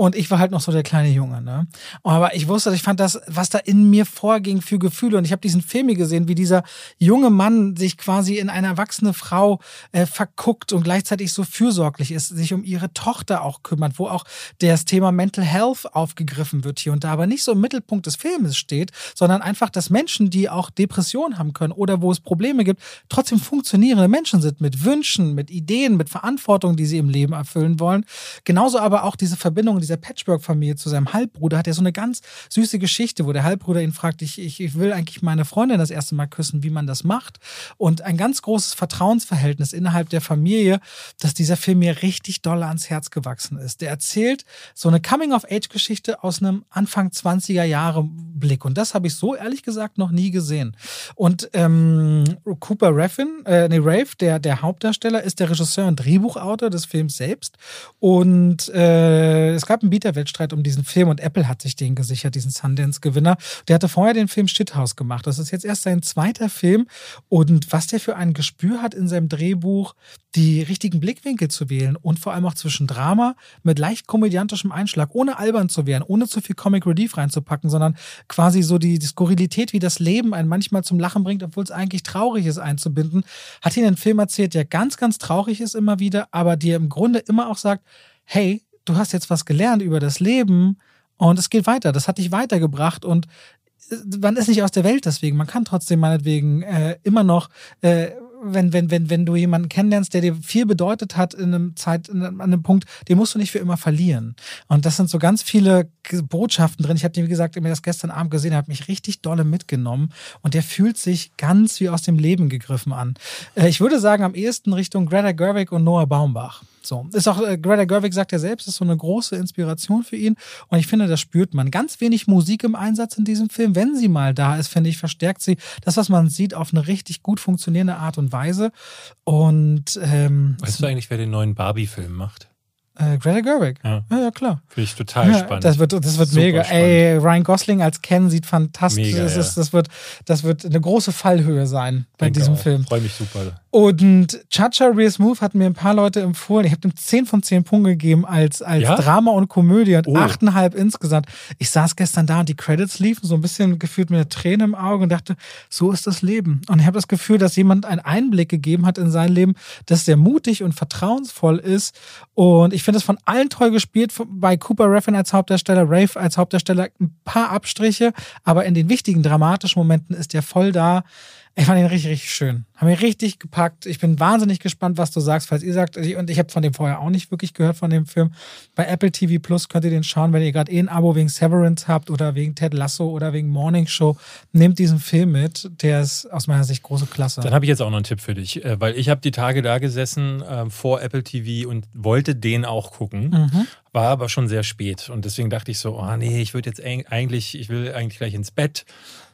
und ich war halt noch so der kleine Junge, ne? Aber ich wusste, ich fand das, was da in mir vorging für Gefühle. Und ich habe diesen Film hier gesehen, wie dieser junge Mann sich quasi in eine erwachsene Frau äh, verguckt und gleichzeitig so fürsorglich ist, sich um ihre Tochter auch kümmert, wo auch das Thema Mental Health aufgegriffen wird hier und da, aber nicht so im Mittelpunkt des Filmes steht, sondern einfach, dass Menschen, die auch Depressionen haben können oder wo es Probleme gibt, trotzdem funktionierende Menschen sind mit Wünschen, mit Ideen, mit Verantwortung, die sie im Leben erfüllen wollen. Genauso aber auch diese Verbindung, dieser Patchwork-Familie zu seinem Halbbruder hat er so eine ganz süße Geschichte, wo der Halbbruder ihn fragt, ich, ich, ich will eigentlich meine Freundin das erste Mal küssen, wie man das macht. Und ein ganz großes Vertrauensverhältnis innerhalb der Familie, dass dieser Film mir richtig doll ans Herz gewachsen ist. Der erzählt so eine Coming-of-Age-Geschichte aus einem Anfang 20er Jahre Blick. Und das habe ich so ehrlich gesagt noch nie gesehen. Und ähm, Cooper Raffin, äh, nee, Rafe, der, der Hauptdarsteller, ist der Regisseur und Drehbuchautor des Films selbst. Und äh, es gab einen Bieterwettstreit um diesen Film und Apple hat sich den gesichert, diesen Sundance-Gewinner. Der hatte vorher den Film Shithouse gemacht. Das ist jetzt erst sein zweiter Film. Und was der für ein Gespür hat in seinem Drehbuch, die richtigen Blickwinkel zu wählen und vor allem auch zwischen Drama mit leicht komödiantischem Einschlag, ohne albern zu werden, ohne zu viel Comic Relief reinzupacken, sondern quasi so die, die Skurrilität, wie das Leben einen manchmal zum Lachen bringt, obwohl es eigentlich traurig ist, einzubinden, hat ihn einen Film erzählt, der ganz, ganz traurig ist immer wieder, aber dir im Grunde immer auch sagt, hey, du hast jetzt was gelernt über das Leben und es geht weiter. Das hat dich weitergebracht und äh, man ist nicht aus der Welt deswegen. Man kann trotzdem meinetwegen äh, immer noch äh, wenn, wenn, wenn, wenn du jemanden kennenlernst, der dir viel bedeutet hat in einem Zeit, in einem, an einem Punkt, den musst du nicht für immer verlieren. Und das sind so ganz viele Botschaften drin. Ich habe den, wie gesagt, mir das gestern Abend gesehen, habe mich richtig dolle mitgenommen und der fühlt sich ganz wie aus dem Leben gegriffen an. Äh, ich würde sagen, am ehesten Richtung Greta Gerwig und Noah Baumbach. So. Ist auch, äh, Greta Gerwig sagt ja selbst, ist so eine große Inspiration für ihn. Und ich finde, das spürt man. Ganz wenig Musik im Einsatz in diesem Film. Wenn sie mal da ist, finde ich, verstärkt sie das, was man sieht, auf eine richtig gut funktionierende Art und Weise. Und ähm, weißt du eigentlich, wer den neuen Barbie-Film macht? Äh, Greta Gerwig. Ja. Ja, ja, klar. Finde ich total Ja, spannend. Das wird, das wird Super mega. spannend. Ey, Ryan Gosling als Ken sieht fantastisch. Mega, das, ist, das, wird, das wird eine große Fallhöhe sein bei Denke diesem auch. Film. Freue mich super. Und Chacha Real Smooth hatten mir ein paar Leute empfohlen. Ich habe dem 10 von 10 Punkte gegeben als, als Ja? Drama und Komödie und Oh. 8,5 insgesamt. Ich saß gestern da und die Credits liefen, so ein bisschen gefühlt mit einer Träne im Auge und dachte, so ist das Leben. Und ich habe das Gefühl, dass jemand einen Einblick gegeben hat in sein Leben, das sehr mutig und vertrauensvoll ist. Und ich finde es von allen toll gespielt, bei Cooper Raffin als Hauptdarsteller, Rafe als Hauptdarsteller, ein paar Abstriche, aber in den wichtigen dramatischen Momenten ist er voll da. Ich fand ihn richtig, richtig schön. Haben mich richtig gepackt. Ich bin wahnsinnig gespannt, was du sagst, falls ihr sagt. Und ich habe von dem vorher auch nicht wirklich gehört, von dem Film. Bei Apple TV Plus könnt ihr den schauen, wenn ihr gerade eh ein Abo wegen Severance habt oder wegen Ted Lasso oder wegen Morning Show. Nehmt diesen Film mit. Der ist aus meiner Sicht große Klasse. Dann habe ich jetzt auch noch einen Tipp für dich, äh, weil ich habe die Tage da gesessen äh, vor Apple TV und wollte den auch gucken, Mhm. war aber schon sehr spät und deswegen dachte ich so, oh nee, ich würde jetzt eig- eigentlich, ich will eigentlich gleich ins Bett.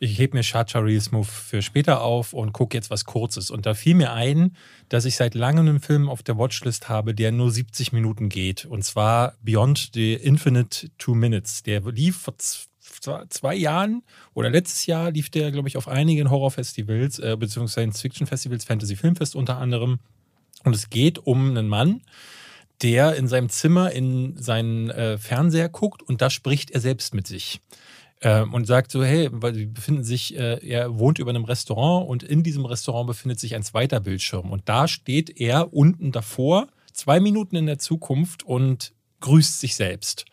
Ich heb mir Chacha Real Smooth für später auf und gucke jetzt was Kurzes und da fiel mir ein, dass ich seit langem einen Film auf der Watchlist habe, der nur 70 Minuten geht und zwar Beyond the Infinite Two Minutes. Der lief vor zwei, Jahren oder letztes Jahr lief der, glaube ich, auf einigen Horrorfestivals, äh, beziehungsweise Science-Fiction-Festivals, Fantasy Filmfest unter anderem. Und es geht um einen Mann, der in seinem Zimmer in seinen äh, Fernseher guckt und da spricht er selbst mit sich. Ähm, und sagt so, hey, weil sie befinden sich, äh, er wohnt über einem Restaurant und in diesem Restaurant befindet sich ein zweiter Bildschirm. Und da steht er unten davor, zwei Minuten in der Zukunft und grüßt sich selbst.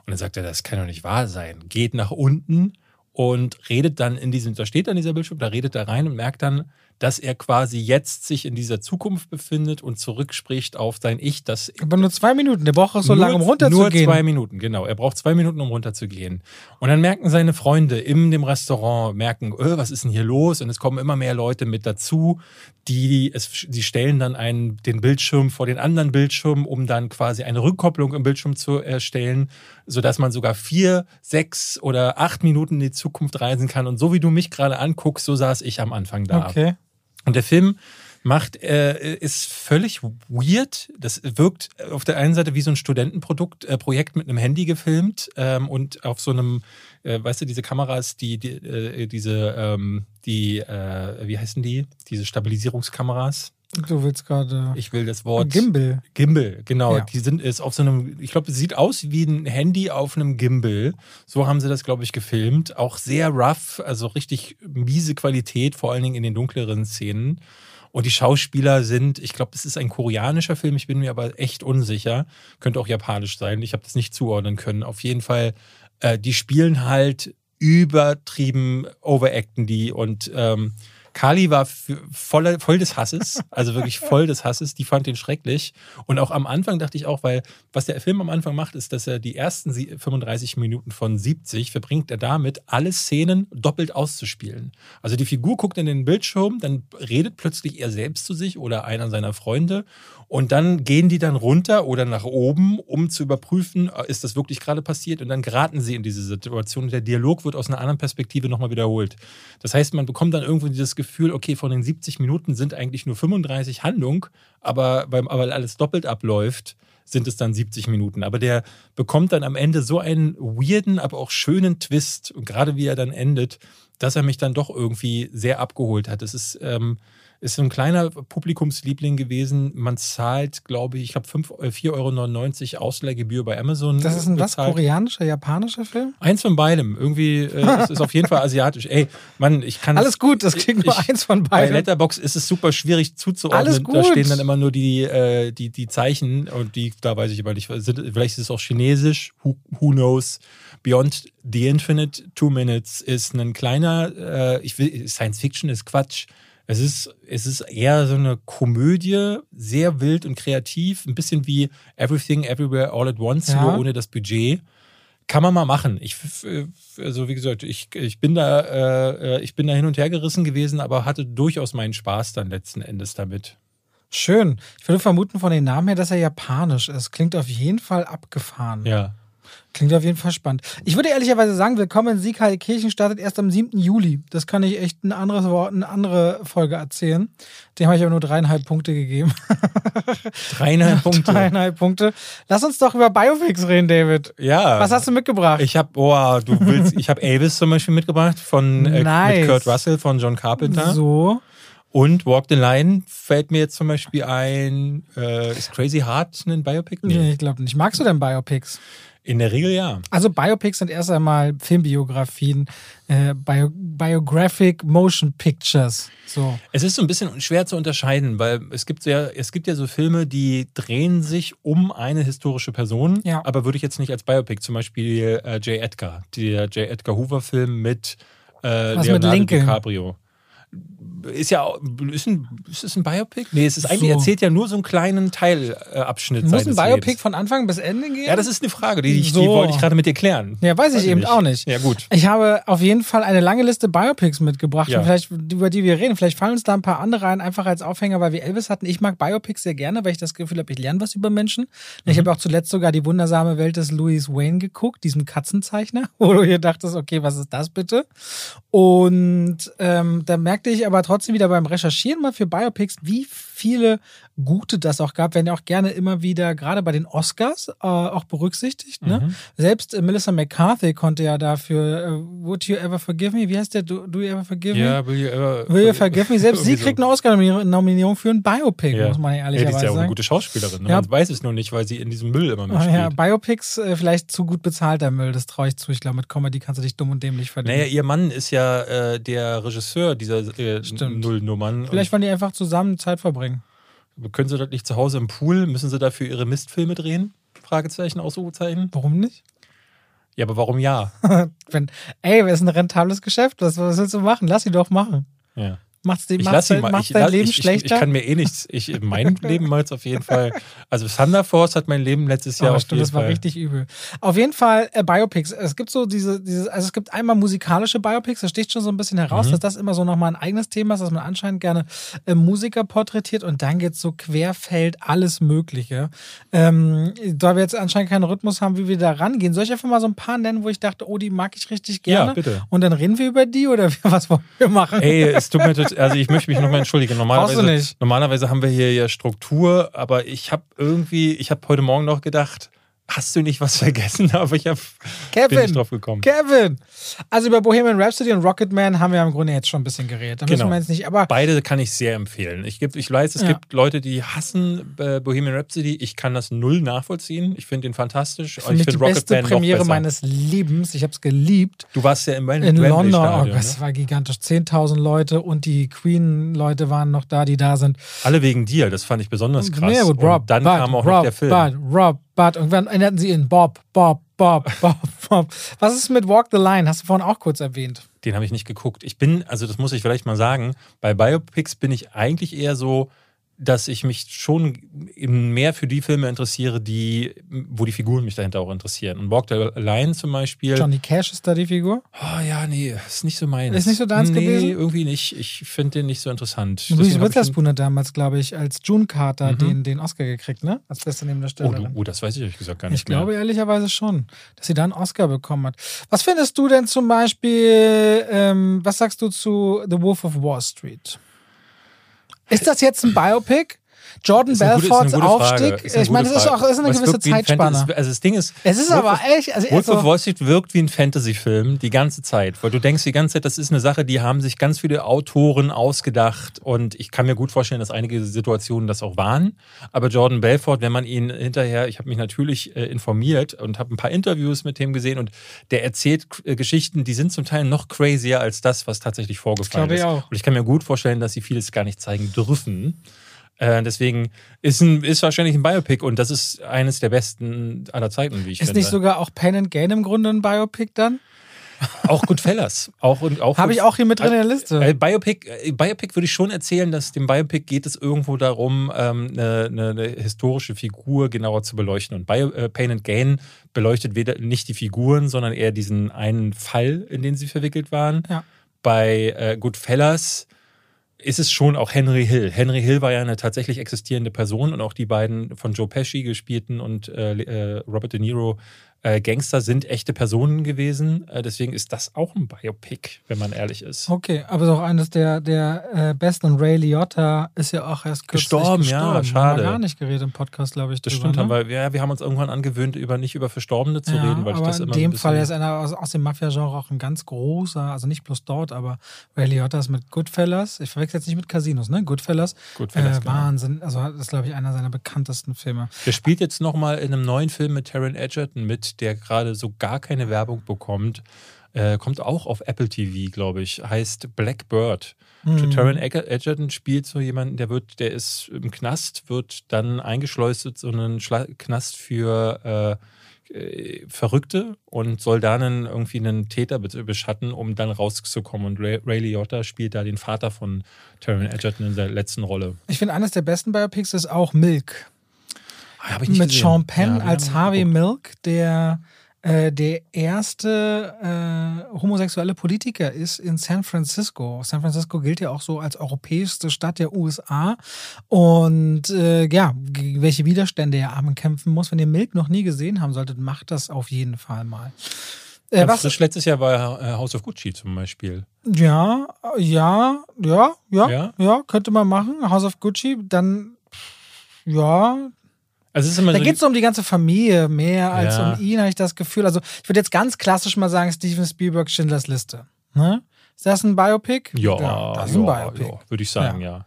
Und dann sagt er, das kann doch nicht wahr sein. Geht nach unten und redet dann in diesem, da steht dann dieser Bildschirm, da redet er rein und merkt dann, dass er quasi jetzt sich in dieser Zukunft befindet und zurückspricht auf sein Ich, das Aber nur zwei Minuten. Der braucht auch so lange, um nur runterzugehen. zwei Minuten, genau. Er braucht zwei Minuten, um runterzugehen. Und dann merken seine Freunde in dem Restaurant, merken, öh, was ist denn hier los? Und es kommen immer mehr Leute mit dazu, die, es, die stellen dann einen, den Bildschirm vor den anderen Bildschirm, um dann quasi eine Rückkopplung im Bildschirm zu erstellen, sodass man sogar vier, sechs oder acht Minuten in die Zukunft reisen kann. Und so wie du mich gerade anguckst, so saß ich am Anfang da. Okay. Und der Film macht, äh, ist völlig weird. Das wirkt auf der einen Seite wie so ein Studentenprodukt, äh, Projekt mit einem Handy gefilmt ähm, und auf so einem, äh, weißt du, diese Kameras, die, die äh, diese, ähm, die, äh, wie heißen die? Diese Stabilisierungskameras. Du willst gerade. Ich will das Wort. Gimbal. Gimbal, genau. Ja. Die sind ist auf so einem, ich glaube, es sieht aus wie ein Handy auf einem Gimbal. So haben sie das, glaube ich, gefilmt. Auch sehr rough, also richtig miese Qualität, vor allen Dingen in den dunkleren Szenen. Und die Schauspieler sind, ich glaube, es ist ein koreanischer Film, ich bin mir aber echt unsicher. Könnte auch japanisch sein. Ich habe das nicht zuordnen können. Auf jeden Fall, äh, die spielen halt übertrieben, overacten die und ähm, Kali war voll, voll des Hasses, also wirklich [LAUGHS] voll des Hasses. Die fand den schrecklich. Und auch am Anfang dachte ich auch, weil was der Film am Anfang macht, ist, dass er die ersten sie- 35 Minuten von 70 verbringt er damit, alle Szenen doppelt auszuspielen. Also die Figur guckt in den Bildschirm, dann redet plötzlich er selbst zu sich oder einer seiner Freunde. Und dann gehen die dann runter oder nach oben, um zu überprüfen, äh, ist das wirklich gerade passiert? Und dann geraten sie in diese Situation. Der Dialog wird aus einer anderen Perspektive nochmal wiederholt. Das heißt, man bekommt dann irgendwo dieses Gefühl, okay, von den 70 Minuten sind eigentlich nur 35 Handlung, aber weil, alles doppelt abläuft, sind es dann 70 Minuten. Aber der bekommt dann am Ende so einen weirden, aber auch schönen Twist, und gerade wie er dann endet, dass er mich dann doch irgendwie sehr abgeholt hat. Es ist, ähm, ist so ein kleiner Publikumsliebling gewesen. Man zahlt, glaube ich, ich habe 4,99 Euro Ausleihgebühr bei Amazon. Das ist ein was? bezahlt. Koreanischer, japanischer Film? Eins von beidem. Irgendwie, äh, es ist auf jeden Fall asiatisch. Ey, Mann, ich kann Alles gut, das klingt nur ich- eins von bei beiden. Letterbox ist es super schwierig zuzuordnen. Alles Da gut. stehen dann immer nur die, äh, die, die Zeichen und die, da weiß ich aber nicht. Vielleicht ist es auch chinesisch, who, who knows. Beyond the Infinite Two Minutes ist ein kleiner, äh, ich will, Science Fiction ist Quatsch. Es ist, es ist eher so eine Komödie, sehr wild und kreativ, ein bisschen wie Everything Everywhere All at Once, Ja. nur ohne das Budget. Kann man mal machen. Ich, also wie gesagt, ich, ich bin da, äh, ich bin da hin und her gerissen gewesen, aber hatte durchaus meinen Spaß dann letzten Endes damit. Schön. Ich würde vermuten von den Namen her, dass er japanisch ist. Klingt auf jeden Fall abgefahren. Ja. Klingt auf jeden Fall spannend. Ich würde ehrlicherweise sagen, Willkommen in Siegheilkirchen startet erst am 7. Juli. Das kann ich echt ein anderes Wort, eine andere Folge erzählen. Dem habe ich aber nur dreieinhalb Punkte gegeben. [LAUGHS] Dreieinhalb [LAUGHS] Punkte. dreieinhalb Punkte. Lass uns doch über Biopics reden, David. Ja. Was hast du mitgebracht? Ich habe, oh, du willst, ich habe Elvis zum Beispiel mitgebracht von äh, Nice. mit Kurt Russell von John Carpenter. so. Und Walk the Line fällt mir jetzt zum Beispiel ein. Äh, ist Crazy Heart ein Biopic? Nee, ich glaube nicht. Magst du denn Biopics? In der Regel ja. Also Biopics sind erst einmal Filmbiografien, äh, Bio Biographic Motion Pictures. So. Es ist so ein bisschen schwer zu unterscheiden, weil es gibt ja, es gibt ja so Filme, die drehen sich um eine historische Person, Ja. aber würde ich jetzt nicht als Biopic, zum Beispiel äh, J. Edgar, der J. Edgar Hoover-Film mit äh, Was mit Leonardo Lincoln? DiCaprio. Ist ja ist, ein, ist es ein Biopic? Nee, es ist eigentlich, So. erzählt ja nur so einen kleinen Teilabschnitt Muss ein Biopic Lebens. von Anfang bis Ende gehen? Ja, das ist eine Frage, die, ich, So. die wollte ich gerade mit dir klären. Ja, weiß ich eben auch nicht. Ja, gut. Ich habe auf jeden Fall eine lange Liste Biopics mitgebracht, Ja. vielleicht, über die wir reden. Vielleicht fallen uns da ein paar andere ein, einfach als Aufhänger, weil wir Elvis hatten. Ich mag Biopics sehr gerne, weil ich das Gefühl habe, ich lerne was über Menschen. Ich Mhm. habe auch zuletzt sogar die wundersame Welt des Louis Wayne geguckt, diesem Katzenzeichner, [LAUGHS] wo du hier dachtest, okay, was ist das bitte? Und ähm, da merkte ich aber trotzdem wieder beim Recherchieren mal für Biopics, wie viele gute das auch gab, werden ja auch gerne immer wieder, gerade bei den Oscars, äh, auch berücksichtigt. Ne? Mhm. Selbst äh, Melissa McCarthy konnte ja dafür äh, Would You Ever Forgive Me? Wie heißt der? Do, do You Ever Forgive Me? Ja, will you ever, Will You Forgive Me? Selbst [LAUGHS] sie kriegt eine Oscar-Nominierung für ein Biopic, Ja. muss man ja Ja, die ehrlicherweise ist ja auch eine sagen. gute Schauspielerin. Ne? Ja. Man weiß es nur nicht, weil sie in diesem Müll immer Ah, mitspielt. ja, Biopics, äh, vielleicht zu gut bezahlter Müll, das traue ich zu. Ich glaube, mit Comedy kannst du dich dumm und dämlich verdienen. Naja, ihr Mann ist ja äh, der Regisseur dieser äh. Nullnummern. vielleicht wollen die einfach zusammen Zeit verbringen. Können sie das nicht zu Hause im Pool? Müssen sie dafür ihre Mistfilme drehen? Fragezeichen, Ausrufezeichen. Warum nicht? Ja, aber warum ja? [LAUGHS] Wenn, ey, es ist ein rentables Geschäft. Was, was willst du machen? Lass sie doch machen. ja. Macht's, die, Ich ihn dein, mal. macht's Ich, dein lass- Leben ich, ich, schlechter? ich kann mir eh nichts. Ich, mein [LAUGHS] Leben mal auf jeden Fall. Also Thunder Force hat mein Leben letztes Jahr Oh, auf stimmt, jeden das war Fall. richtig übel. Auf jeden Fall äh, Biopics. Es gibt so diese, diese, also es gibt einmal musikalische Biopics, das sticht schon so ein bisschen heraus, Mhm. dass das immer so nochmal ein eigenes Thema ist, dass man anscheinend gerne äh, Musiker porträtiert und dann geht's so querfeld alles Mögliche. Ähm, da wir jetzt anscheinend keinen Rhythmus haben, wie wir da rangehen, soll ich einfach mal so ein paar nennen, wo ich dachte, oh, die mag ich richtig gerne. Ja, bitte. Und dann reden wir über die oder [LAUGHS] was wollen wir machen? Ey, es tut mir total, [LAUGHS] also ich möchte mich nochmal entschuldigen. Normalerweise, normalerweise haben wir hier ja Struktur, aber ich habe irgendwie, ich habe heute Morgen noch gedacht, hast du nicht was [LAUGHS] vergessen? Aber ich hab, bin Kevin, nicht drauf gekommen. Kevin! Also über Bohemian Rhapsody und Rocketman haben wir im Grunde jetzt schon ein bisschen geredet. Da müssen Genau. wir jetzt nicht, aber Beide kann ich sehr empfehlen. Ich, ich weiß, es Ja. gibt Leute, die hassen äh, Bohemian Rhapsody. Ich kann das null nachvollziehen. Ich finde den fantastisch. für mich die beste Premiere meines Lebens. Ich habe es geliebt. Du warst ja im Wem- In Wembley London. Oh, Stadion, das ne? war gigantisch. 10.000 Leute und die Queen-Leute waren noch da, die da sind. Alle wegen dir. Das fand ich besonders krass. Ja, gut, Und Rob, dann Bud, kam auch Rob, noch der Film. Bud, Rob, Und dann änderten sie in Bob, Bob, Bob, [LAUGHS] Bob, Bob. Was ist mit Walk the Line? Hast du vorhin auch kurz erwähnt. Den habe ich nicht geguckt. Ich bin, also das muss ich vielleicht mal sagen, bei Biopics bin ich eigentlich eher so, dass ich mich schon eben mehr für die Filme interessiere, die, wo die Figuren mich dahinter auch interessieren. Und Walk the Line zum Beispiel. Johnny Cash ist da die Figur. Oh ja, nee, ist nicht so meins. Ist nicht so deins nee, gewesen? irgendwie nicht. Ich finde den nicht so interessant. Louise Witherspoon hat damals, glaube ich, als June Carter Mhm. den, den Oscar gekriegt, ne? Als beste den- Oh, Nebendarstellerin. du, oh, das weiß ich ehrlich gesagt gar nicht Ich glaube mehr. ehrlicherweise schon, dass sie da einen Oscar bekommen hat. Was findest du denn zum Beispiel, ähm, was sagst du zu The Wolf of Wall Street? Ist das jetzt ein Biopic? Jordan Belforts gute. Aufstieg? Ich meine, es ist auch ist eine es gewisse Zeitspanne. Fantasy- Also das Ding ist, es ist Wolf aber echt, also, Wolf of also Wall Street wirkt wie ein Fantasy-Film die ganze Zeit, weil du denkst die ganze Zeit, das ist eine Sache, die haben sich ganz viele Autoren ausgedacht und ich kann mir gut vorstellen, dass einige Situationen das auch waren. Aber Jordan Belfort, wenn man ihn hinterher, ich habe mich natürlich äh, informiert und habe ein paar Interviews mit dem gesehen und der erzählt äh, Geschichten, die sind zum Teil noch crazier als das, was tatsächlich vorgefallen ich ist. auch. Und ich kann mir gut vorstellen, dass sie vieles gar nicht zeigen dürfen. Äh, deswegen ist, ein, ist wahrscheinlich ein Biopic und das ist eines der besten aller Zeiten, wie ich ist finde. nicht sogar auch Pen and Gain im Grunde ein Biopic dann? Auch Goodfellas. Auch, und auch [LAUGHS] Habe ich auch hier mit drin in der Liste. Äh, Biopic, äh, Biopic würde ich schon erzählen, dass dem Biopic geht es irgendwo darum, ähm, eine, eine, eine historische Figur genauer zu beleuchten. Und Bio, äh, Pain and Gain beleuchtet weder nicht die Figuren, sondern eher diesen einen Fall, in den sie verwickelt waren. Ja. Bei äh, Goodfellas ist es schon auch Henry Hill. Henry Hill war ja eine tatsächlich existierende Person und auch die beiden von Joe Pesci gespielten und äh, äh, Robert De Niro Äh, Gangster sind echte Personen gewesen. Äh, deswegen ist das auch ein Biopic, wenn man ehrlich ist. Okay, aber auch eines der, der äh, besten. Ray Liotta ist ja auch erst gestorben. gestorben. Ja, schade. Haben wir gar nicht geredet im Podcast, glaube ich. Das drüber, stimmt, ne? haben wir, ja, wir haben uns irgendwann angewöhnt, über nicht über Verstorbene zu ja, reden, weil ich das immer In dem Fall ist einer aus, aus dem Mafia-Genre auch ein ganz großer, also nicht bloß dort, aber Ray Liotta ist mit Goodfellas. Ich verwechsel jetzt nicht mit Casinos, ne? Goodfellas. Goodfellas. Äh, genau. Wahnsinn. Also, das ist, glaube ich, einer seiner bekanntesten Filme. Der spielt jetzt nochmal in einem neuen Film mit Taron Edgerton mit, der gerade so gar keine Werbung bekommt. Äh, kommt auch auf Apple TV, glaube ich. Heißt Blackbird. Mhm. Taron Edgerton spielt so jemanden, der wird, der ist im Knast, wird dann eingeschleust in so einen Schla Knast für äh, äh, Verrückte und soll dann irgendwie einen Täter beschatten, um dann rauszukommen. Und Ray, Ray Liotta spielt da den Vater von Taron Edgerton in der letzten Rolle. Ich finde, eines der besten Biopics ist auch Milk. Ah, Mit gesehen. Sean Penn ja, als Harvey Milk, der äh, der erste äh, homosexuelle Politiker ist in San Francisco. San Francisco gilt ja auch so als europäischste Stadt der USA. Und äh, ja, welche Widerstände er abend kämpfen muss. Wenn ihr Milk noch nie gesehen haben solltet, macht das auf jeden Fall mal. Äh, was frisch letztes Jahr war äh, House of Gucci zum Beispiel. Ja, ja, ja, ja, ja, ja, könnte man machen. House of Gucci, dann ja, also es ist immer da so geht es um die ganze Familie mehr als ja. um ihn, habe ich das Gefühl. Also ich würde jetzt ganz klassisch mal sagen, Steven Spielberg Schindlers Liste. Ne? Ist das ein Biopic? Ja, ja das ist ein ja, Biopic. Würde ich sagen, ja.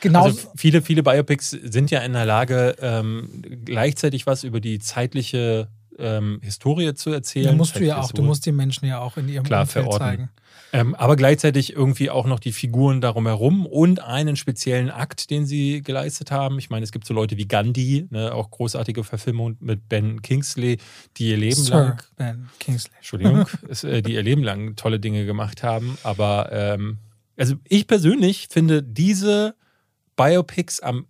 Genau. Also viele, viele Biopics sind ja in der Lage, ähm, gleichzeitig was über die zeitliche ähm, Historie zu erzählen. Du musst du ja auch, du musst die Menschen ja auch in ihrem Klar, Umfeld verorten. zeigen. Ähm, aber gleichzeitig irgendwie auch noch die Figuren darum herum und einen speziellen Akt, den sie geleistet haben. Ich meine, es gibt so Leute wie Gandhi, ne, auch großartige Verfilmung mit Ben Kingsley, die ihr Leben Sir lang. Ben Kingsley. Entschuldigung, [LAUGHS] ist, äh, die ihr Leben lang tolle Dinge gemacht haben. Aber ähm, also ich persönlich finde diese Biopics am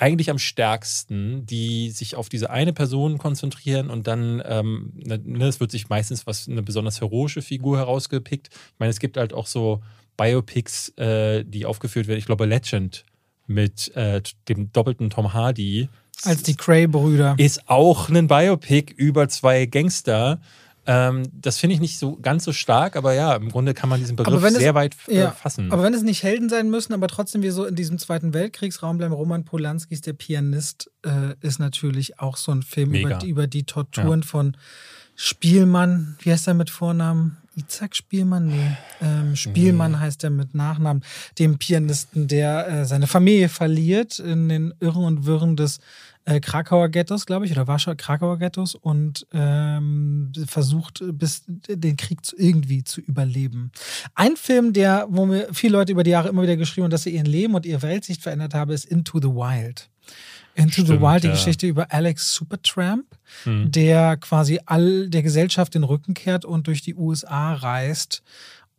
eigentlich am stärksten, die sich auf diese eine Person konzentrieren und dann, ähm, ne, ne, es wird sich meistens was eine besonders heroische Figur herausgepickt. Ich meine, es gibt halt auch so Biopics, äh, die aufgeführt werden. Ich glaube, Legend mit äh, dem doppelten Tom Hardy. Als die Cray-Brüder. Ist auch ein Biopic über zwei Gangster. Ähm, das finde ich nicht so ganz so stark, aber ja, im Grunde kann man diesen Begriff es, sehr weit äh, ja, fassen. Aber wenn es nicht Helden sein müssen, aber trotzdem wir so in diesem Zweiten Weltkriegsraum bleiben, Roman Polanskis Der Pianist äh, ist natürlich auch so ein Film über die, über die, Torturen ja. von Spielmann, wie heißt er mit Vornamen? Isaac Spielmann? Nee. Ähm, Spielmann nee. heißt er mit Nachnamen. Dem Pianisten, der äh, seine Familie verliert in den Irren und Wirren des äh, Krakauer Ghettos, glaube ich, oder Warschauer Krakauer Ghettos und ähm, versucht, bis den Krieg zu, irgendwie zu überleben. Ein Film, der, wo mir viele Leute über die Jahre immer wieder geschrieben haben, dass sie ihren Leben und ihre Weltsicht verändert haben, ist Into the Wild. Into Stimmt, the Wild, die ja. Geschichte über Alex Supertramp, mhm. der quasi all der Gesellschaft den Rücken kehrt und durch die USA reist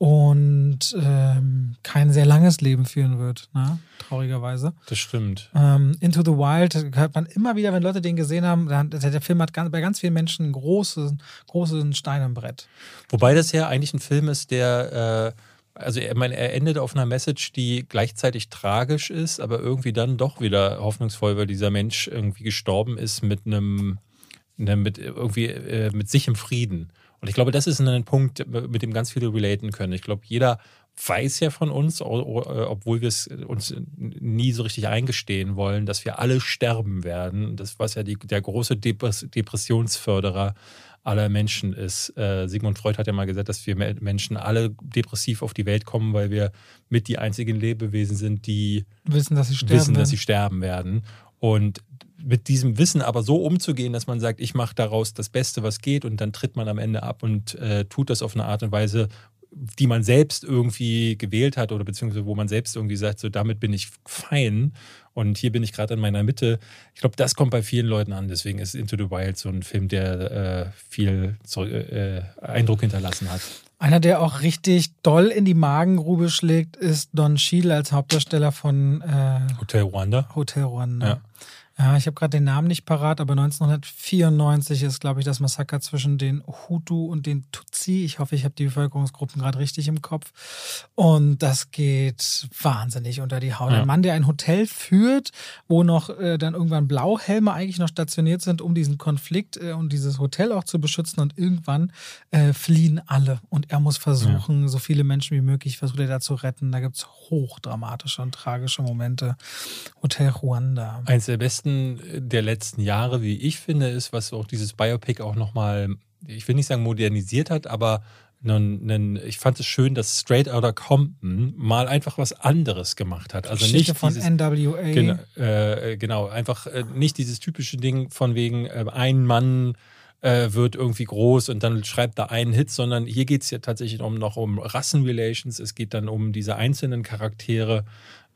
und ähm, kein sehr langes Leben führen wird, ne? traurigerweise. Das stimmt. Ähm, Into the Wild hört man immer wieder, wenn Leute den gesehen haben, der, der Film hat ganz, bei ganz vielen Menschen einen großen, großen Stein im Brett. Wobei das ja eigentlich ein Film ist, der, äh, also er, meine, er endet auf einer Message, die gleichzeitig tragisch ist, aber irgendwie dann doch wieder hoffnungsvoll, weil dieser Mensch irgendwie gestorben ist mit einem, ne, mit irgendwie äh, mit sich im Frieden. Und ich glaube, das ist ein Punkt, mit dem ganz viele relaten können. Ich glaube, jeder weiß ja von uns, obwohl wir es uns nie so richtig eingestehen wollen, dass wir alle sterben werden. Das, was ja die, der große Depressionsförderer aller Menschen ist. Äh, Sigmund Freud hat ja mal gesagt, dass wir Menschen alle depressiv auf die Welt kommen, weil wir mit die einzigen Lebewesen sind, die wissen, dass sie sterben, wissen, dass sie sterben werden. Und mit diesem Wissen aber so umzugehen, dass man sagt, ich mache daraus das Beste, was geht und dann tritt man am Ende ab und äh, tut das auf eine Art und Weise, die man selbst irgendwie gewählt hat oder beziehungsweise wo man selbst irgendwie sagt, so damit bin ich fein und hier bin ich gerade in meiner Mitte. Ich glaube, das kommt bei vielen Leuten an. Deswegen ist Into the Wild so ein Film, der äh, viel äh, Eindruck hinterlassen hat. Einer, der auch richtig doll in die Magengrube schlägt, ist Don Cheadle als Hauptdarsteller von äh, Hotel Rwanda. Hotel Rwanda. Ja. Ja, ich habe gerade den Namen nicht parat, aber 1994 ist, glaube ich, das Massaker zwischen den Hutu und den Tutsi. Ich hoffe, ich habe die Bevölkerungsgruppen gerade richtig im Kopf. Und das geht wahnsinnig unter die Haut. Ja. Ein Mann, der ein Hotel führt, wo noch äh, dann irgendwann Blauhelme eigentlich noch stationiert sind, um diesen Konflikt äh, und dieses Hotel auch zu beschützen. Und irgendwann äh, fliehen alle. Und er muss versuchen, ja. so viele Menschen wie möglich versucht er da zu retten. Da gibt es hochdramatische und tragische Momente. Hotel Ruanda. Eins der besten besten der letzten Jahre, wie ich finde, ist, was auch dieses Biopic auch nochmal, ich will nicht sagen modernisiert hat, aber einen, ich fand es schön, dass Straight Outta Compton mal einfach was anderes gemacht hat. Also Geschichte nicht von dieses, NWA. Genau, äh, genau einfach äh, nicht dieses typische Ding von wegen äh, ein Mann äh, wird irgendwie groß und dann schreibt da einen Hit, sondern hier geht es ja tatsächlich um, noch um Rassenrelations. Es geht dann um diese einzelnen Charaktere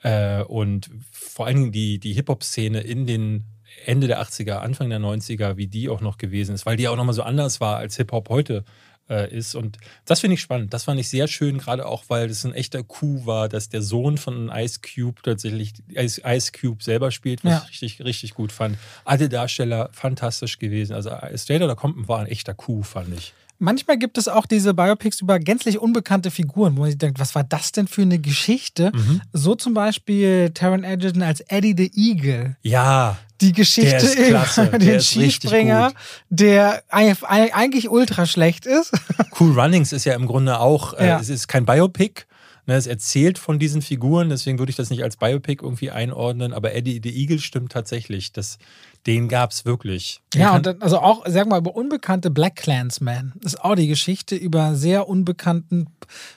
äh, und vor allen Dingen die, die Hip-Hop-Szene in den Ende der 80er, Anfang der 90er, wie die auch noch gewesen ist, weil die auch nochmal so anders war als Hip-Hop heute äh, ist. Und das finde ich spannend. Das fand ich sehr schön, gerade auch, weil das ein echter Coup war, dass der Sohn von Ice Cube tatsächlich Ice, Ice Cube selber spielt, was ja. ich richtig, richtig gut fand. Alle Darsteller fantastisch gewesen. Also Straight Outta Compton war ein echter Coup, fand ich. Manchmal gibt es auch diese Biopics über gänzlich unbekannte Figuren, wo man sich denkt, was war das denn für eine Geschichte? Mhm. So zum Beispiel Taron Egerton als Eddie the Eagle. Ja. Die Geschichte über den Skispringer, der eigentlich ultra schlecht ist. Cool Runnings ist ja im Grunde auch, äh, ja. es ist kein Biopic, es erzählt von diesen Figuren, deswegen würde ich das nicht als Biopic irgendwie einordnen, aber Eddie the Eagle stimmt tatsächlich. Das, den gab es wirklich. Den ja, und dann, also auch, sag mal, über unbekannte Black Clansmen. Das ist auch die Geschichte über sehr unbekannten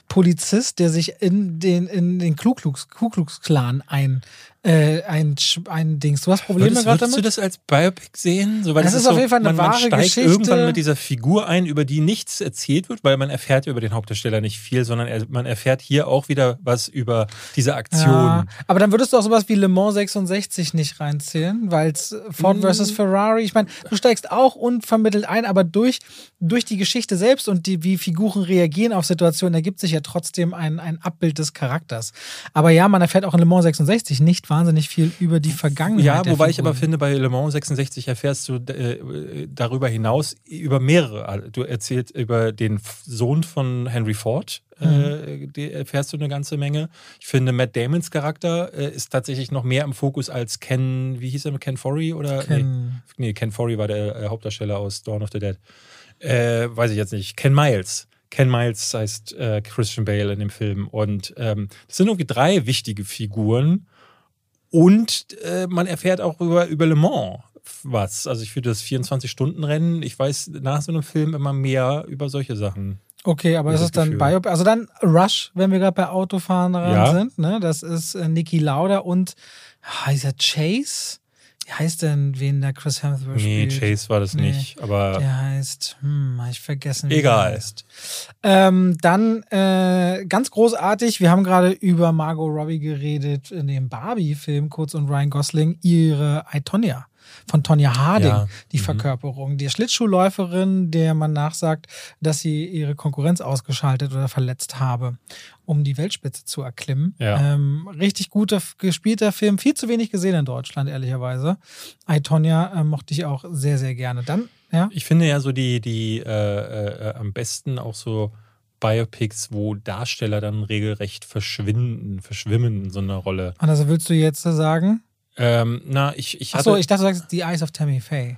Polizist, der sich in den, in den Ku Klux Klan ein äh, ein, ein Dings. Du hast Probleme gerade damit? Würdest du das als Biopic sehen? So, weil das, das ist, auf jeden Fall eine man, wahre man steigt Geschichte. irgendwann mit dieser Figur ein, über die nichts erzählt wird, weil man erfährt über den Hauptdarsteller nicht viel, sondern er, man erfährt hier auch wieder was über diese Aktion. Ja, aber dann würdest du auch sowas wie Le Mans 66 nicht reinzählen, weil es Ford mm. versus Ferrari, ich meine, du steigst auch unvermittelt ein, aber durch, durch die Geschichte selbst und die, wie Figuren reagieren auf Situationen, ergibt sich ja trotzdem ein, ein Abbild des Charakters. Aber ja, man erfährt auch in Le Mans 66 nicht wahnsinnig viel über die Vergangenheit. Ja, wobei ich aber finde, bei Le Mans 66 erfährst du äh, darüber hinaus über mehrere. Also du erzählst über den Sohn von Henry Ford, äh, mhm. äh, erfährst du eine ganze Menge. Ich finde, Matt Damons Charakter äh, ist tatsächlich noch mehr im Fokus als Ken, wie hieß er, Ken Forey? Oder, Ken. Nee, nee, Ken Forey war der äh, Hauptdarsteller aus Dawn of the Dead. Äh, weiß ich jetzt nicht. Ken Miles. Ken Miles heißt äh, Christian Bale in dem Film. Und ähm, das sind irgendwie drei wichtige Figuren. Und äh, man erfährt auch über, über Le Mans was. Also ich finde das 24-Stunden-Rennen, ich weiß nach so einem Film immer mehr über solche Sachen. Okay, aber das ist dann Bio, also dann Rush, wenn wir gerade bei Autofahren ja. sind, ne? Das ist äh, Niki Lauda und heißt er Chase? Wie heißt denn, wen der Chris Hemsworth nee, spielt? Nee, Chase war das nee, nicht, aber. Der heißt, hm, hab ich vergessen, wie Egal. Der heißt. Ähm, dann äh, ganz großartig, wir haben gerade über Margot Robbie geredet in dem Barbie-Film, kurz und Ryan Gosling, ihre Itonia von Tonja Harding, ja. die mhm. Verkörperung. Die Schlittschuhläuferin, der man nachsagt, dass sie ihre Konkurrenz ausgeschaltet oder verletzt habe, um die Weltspitze zu erklimmen. Ja. Ähm, richtig guter gespielter Film, viel zu wenig gesehen in Deutschland, ehrlicherweise. I, Tonja äh, mochte ich auch sehr, sehr gerne. Dann, ja. Ich finde ja so die, die äh, äh, am besten auch so Biopics, wo Darsteller dann regelrecht verschwinden, verschwimmen in so einer Rolle. Und also willst du jetzt sagen? Ähm, na, ich, ich hatte. Achso, ich dachte, du sagst The Eyes of Tammy Faye.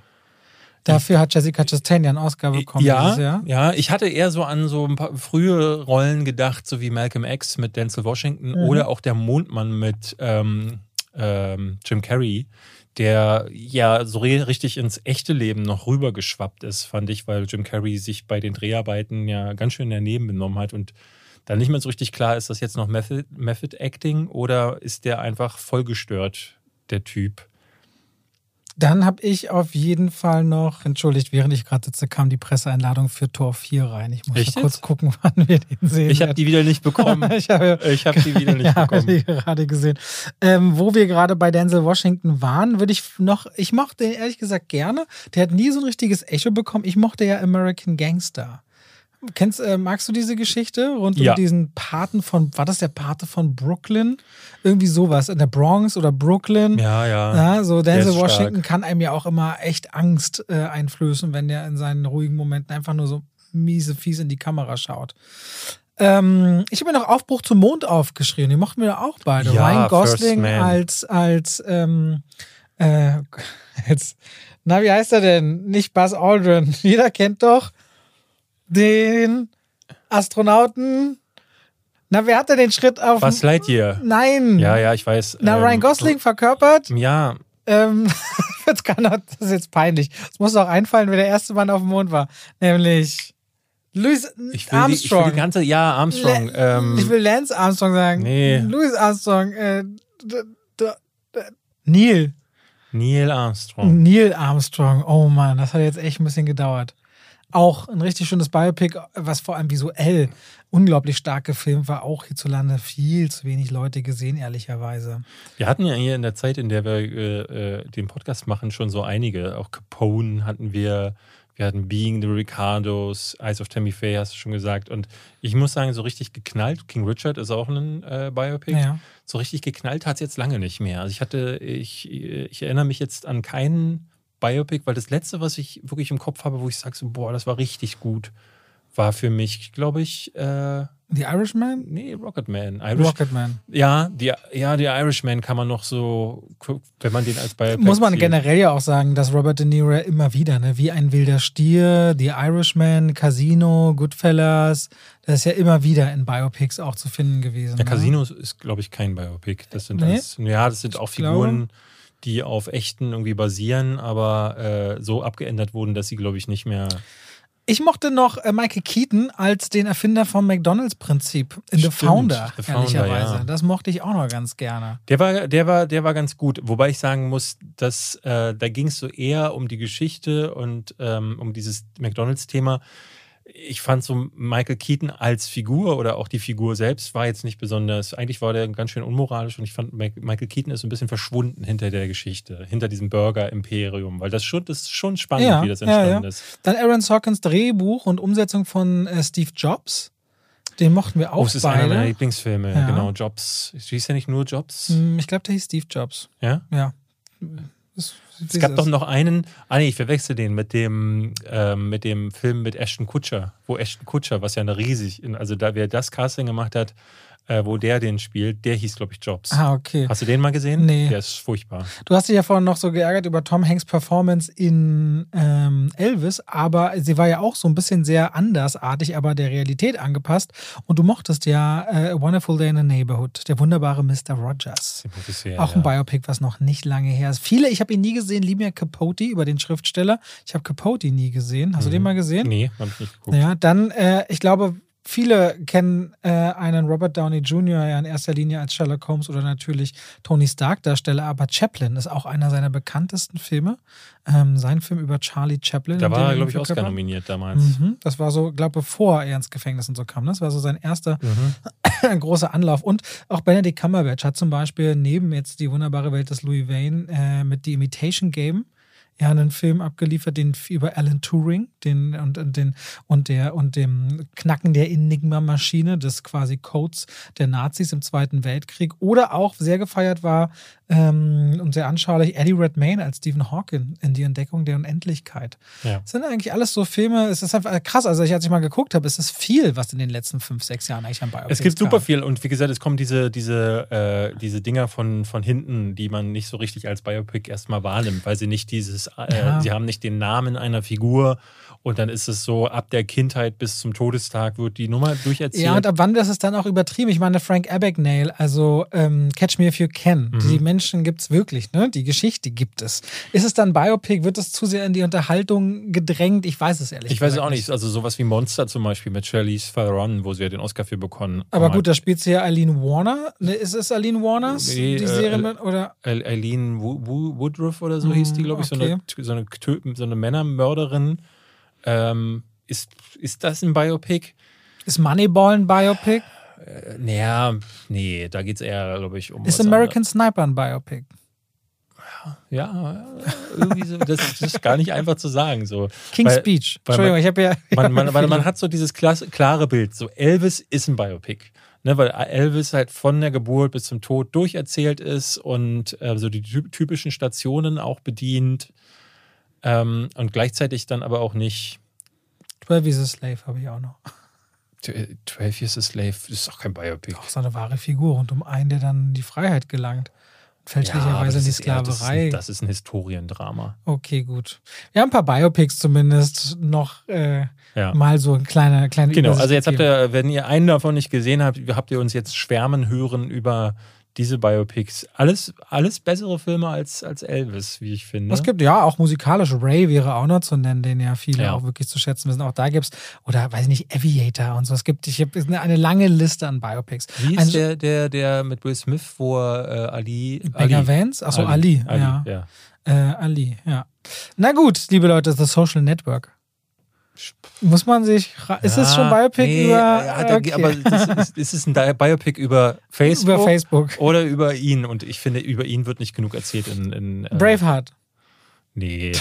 Dafür hat Jessica Chastain ja einen Oscar bekommen. Ja, Jahr. ja, ich hatte eher so an so ein paar frühe Rollen gedacht, so wie Malcolm X mit Denzel Washington mhm. oder auch der Mondmann mit ähm, ähm, Jim Carrey, der ja so richtig ins echte Leben noch rübergeschwappt ist, fand ich, weil Jim Carrey sich bei den Dreharbeiten ja ganz schön daneben benommen hat und dann nicht mehr so richtig klar, ist das jetzt noch Method, Method Acting oder ist der einfach vollgestört der Typ. Dann habe ich auf jeden Fall noch, entschuldigt, während ich gerade sitze, kam die Presseeinladung für Tor 4 rein. Ich muss Echt kurz gucken, [LAUGHS] wann wir den sehen. Ich habe die wieder nicht bekommen. [LAUGHS] ich habe hab die wieder nicht [LAUGHS] ja, bekommen. Ich gerade gesehen. Ähm, wo wir gerade bei Denzel Washington waren, würde ich noch, ich mochte ihn ehrlich gesagt gerne. Der hat nie so ein richtiges Echo bekommen. Ich mochte ja American Gangster Kennst, äh, magst du diese Geschichte rund Ja. um diesen Paten von, war das der Pate von Brooklyn? Irgendwie sowas, in der Bronx oder Brooklyn. Ja, ja. Ja, so Denzel Washington stark. kann einem ja auch immer echt Angst äh, einflößen, wenn der in seinen ruhigen Momenten einfach nur so miese, fies in die Kamera schaut. Ähm, ich habe mir noch Aufbruch zum Mond aufgeschrieben. Die mochten wir auch beide. Ja, Ryan Gosling als, als, ähm, äh, [LAUGHS] jetzt, na, wie heißt er denn? Nicht Buzz Aldrin. [LAUGHS] Jeder kennt doch den Astronauten. Na, wer hat denn den Schritt auf. Was Lightyear? Nein. Ja, ja, ich weiß. Na, ähm, Ryan Gosling verkörpert. Ja, Ähm, [LAUGHS] jetzt kann er, das ist jetzt peinlich. Es muss auch einfallen, wer der erste Mann auf dem Mond war. Nämlich Louis ich will, die, ich will Armstrong. die ganze. Ja, Armstrong. La- ähm, ich will Lance Armstrong sagen. Nee. Louis Armstrong. Äh, Neil. Neil Armstrong. Neil Armstrong. Oh Mann, das hat jetzt echt ein bisschen gedauert. Auch ein richtig schönes Biopic, was vor allem visuell unglaublich stark gefilmt war. Auch hierzulande viel zu wenig Leute gesehen, ehrlicherweise. Wir hatten ja hier in der Zeit, in der wir äh, äh, den Podcast machen, schon so einige. Auch Capone hatten wir. Wir hatten Being the Ricardos, Eyes of Tammy Faye, hast du schon gesagt. Und ich muss sagen, so richtig geknallt. King Richard ist auch ein äh, Biopic. Ja. So richtig geknallt hat es jetzt lange nicht mehr. Also ich hatte, ich, ich erinnere mich jetzt an keinen Biopic, weil das letzte, was ich wirklich im Kopf habe, wo ich sage, so, boah, das war richtig gut, war für mich, glaube ich, äh, The Irishman? nee, Rocketman. Irish, Rocketman. ja, die, ja, die Irishman kann man noch so, wenn man den als Biopic Muss man zählt. generell ja auch sagen, dass Robert De Niro immer wieder, ne, wie ein wilder Stier, The Irishman, Casino, Goodfellas, das ist ja immer wieder in Biopics auch zu finden gewesen. Der ne? Casino ist, glaube ich, kein Biopic. Das sind Nee? alles, ja, das sind auch Ich glaube- Figuren, die auf echten irgendwie basieren, aber äh, so abgeändert wurden, dass sie, glaube ich, nicht mehr. Ich mochte noch äh, Michael Keaton als den Erfinder vom McDonalds-Prinzip in The Stimmt, Founder, The Founder, ehrlicherweise. ja. Das mochte ich auch noch ganz gerne. Der war, der war, der war ganz gut. Wobei ich sagen muss, dass äh, da ging es so eher um die Geschichte und ähm, um dieses McDonalds-Thema. Ich fand so Michael Keaton als Figur oder auch die Figur selbst war jetzt nicht besonders. Eigentlich war der ganz schön unmoralisch und ich fand Michael Keaton ist so ein bisschen verschwunden hinter der Geschichte, hinter diesem Burger-Imperium, weil das schon, das ist schon spannend, Ja, wie das entstanden ja. ist. Dann Aaron Sorkins Drehbuch und Umsetzung von äh, Steve Jobs. Den mochten wir auch Oh, es ist einer meiner. Lieblingsfilme. Genau, Jobs. Hieß ja nicht nur Jobs? Hm, Ich glaube, der hieß Steve Jobs. Ja? Ja. Das, Es gab doch noch einen, ah nee, ich verwechsel den mit dem, ähm, mit dem Film mit Ashton Kutcher, wo Ashton Kutcher, was ja eine riesig, also da wer das Casting gemacht hat, äh, wo der den spielt, der hieß, glaube ich, Jobs. Ah, okay. Hast du den mal gesehen? Nee. Der ist furchtbar. Du hast dich ja vorhin noch so geärgert über Tom Hanks Performance in ähm, Elvis, aber sie war ja auch so ein bisschen sehr andersartig, aber der Realität angepasst. Und du mochtest ja äh, A Wonderful Day in the Neighborhood, der wunderbare Mr. Rogers. Sympathisär, Auch ein ja. Biopic, was noch nicht lange her ist. Viele, ich habe ihn nie gesehen, lieben ja Capote über den Schriftsteller. Ich habe Capote nie gesehen. Hast du den mal gesehen? Mhm. Nee, hab ich nicht geguckt. Ja, dann, äh, ich glaube, viele kennen äh, einen Robert Downey Jr. ja in erster Linie als Sherlock Holmes oder natürlich Tony Stark-Darsteller, aber Chaplin ist auch einer seiner bekanntesten Filme. Ähm, sein Film über Charlie Chaplin. Da war er, glaube ich. Oscar nominiert damals. Mhm, das war so, glaube bevor er ins Gefängnis und so kam. ne? Das war so sein erster Mhm. [COUGHS] großer Anlauf. Und auch Benedict Cumberbatch hat zum Beispiel neben jetzt die wunderbare Welt des Louis Vane äh, mit The Imitation Game ja einen Film abgeliefert, den über Alan Turing, den und, und den und der und dem Knacken der Enigma-Maschine des quasi Codes der Nazis im Zweiten Weltkrieg. Oder auch sehr gefeiert war ähm, und sehr anschaulich Eddie Redmayne als Stephen Hawking in die Entdeckung der Unendlichkeit. Ja. Das sind eigentlich alles so Filme, es ist einfach krass. Also, ich, als ich mal geguckt habe, es ist viel, was in den letzten fünf, sechs Jahren eigentlich an Biopics Es gibt kam. super viel und wie gesagt, es kommen diese, diese, äh, diese Dinger von, von hinten, die man nicht so richtig als Biopic erstmal wahrnimmt, weil sie nicht dieses, äh, Ja. sie haben nicht den Namen einer Figur und dann ist es so, ab der Kindheit bis zum Todestag wird die Nummer durcherzählt. Ja, und ab wann ist es dann auch übertrieben? Ich meine, Frank Abagnale, also ähm, Catch Me If You Can, Mhm. die Menschen gibt es wirklich, ne? Die Geschichte gibt es. Ist es dann Biopic? Wird es zu sehr in die Unterhaltung gedrängt? Ich weiß es ehrlich ich weiß es gesagt auch nicht. Also sowas wie Monster zum Beispiel mit Charlize Theron, wo sie ja den Oscar für bekommen. Aber gut, da spielt sie ja Eileen Warner. Ne, ist es Eileen Warners, Nee, die äh, Serie? Oder? Eil- Eileen Wo- Wo- Woodruff oder so Mhm, hieß die, glaube ich, so, eine, okay. so, eine, so eine Männermörderin. Ähm, ist, ist das ein Biopic? Ist Moneyball ein Biopic? Äh, naja, nee, da geht es eher, glaube ich, um. Ist American Sniper ein Biopic? anderes. ja, irgendwie so, das, das, ist gar nicht einfach zu sagen. So. King's weil, Speech. Entschuldigung, man, ich habe ja. Man, man, man, man, [LAUGHS] hat so dieses klare Bild. So, Elvis ist ein Biopic. Ne, weil Elvis halt von der Geburt bis zum Tod durcherzählt ist und äh, so die typischen Stationen auch bedient ähm, und gleichzeitig dann aber auch nicht. 12 Years a Slave habe ich auch noch. 12 Years a Slave ist auch kein Biopic. Auch so eine wahre Figur und um einen, der dann in die Freiheit gelangt fälschlicherweise ja, in die Sklaverei. Eher, das, ist, das, ist, ein Historiendrama. Okay, gut. Wir haben ein paar Biopics zumindest noch äh, ja. mal so ein kleiner kleine Genau, also jetzt habt ihr, wenn ihr einen davon nicht gesehen habt, habt ihr uns jetzt schwärmen hören über diese Biopics. Alles, alles bessere Filme als, als Elvis, wie ich finde. Es gibt ja auch musikalisch. Ray wäre auch noch zu nennen, den ja viele ja. auch wirklich zu schätzen wissen. Auch da gibt es, oder weiß ich nicht, Aviator und so. Es gibt, ich habe eine, eine lange Liste an Biopics. Wie ist Ein, der, der, der mit Will Smith, wo äh, Ali. Beggar Vance? Achso, Ali. Ali, Ali ja. ja. Äh, Ali, ja. Na gut, liebe Leute, The Social Network. Muss man sich. Ist es schon Biopic nee, über. Okay. Aber ist, [LAUGHS] ist, es ein Biopic über Facebook? Über Facebook. Oder über ihn? Und ich finde, über ihn wird nicht genug erzählt in. in äh, Braveheart. Nee.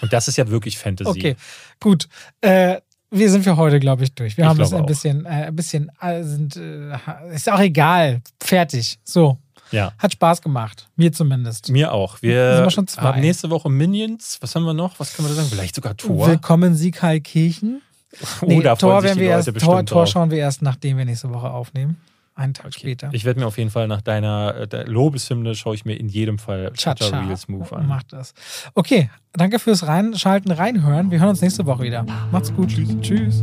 Und das ist ja wirklich Fantasy. [LAUGHS] Okay, gut. Äh, wir sind für heute, glaube ich, durch. Wir ich haben es ein bisschen, äh, ein bisschen, äh, sind, äh, ist auch egal. Fertig. So. Ja. Hat Spaß gemacht. Mir zumindest. Mir auch. Wir, sind wir haben nächste Woche Minions. Was haben wir noch? Was können wir da sagen? Vielleicht sogar Tor. Willkommen Siegheilkirchen. [LAUGHS] Oh, nee, da Tor, werden wir erst, Tor, Tor schauen wir erst, nachdem wir nächste Woche aufnehmen. Einen Tag okay. später. Ich werde mir auf jeden Fall nach deiner äh, Lobeshymne schaue ich mir in jedem Fall Chacha Reels Move an. Mach das. Okay, danke fürs Reinschalten, Reinhören. Wir hören uns nächste Woche wieder. Macht's gut. Tschüss. Tschüss.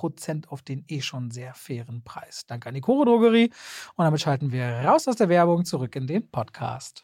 auf den eh schon sehr fairen Preis. Danke an die Koro Drogerie. Und damit schalten wir raus aus der Werbung zurück in den Podcast.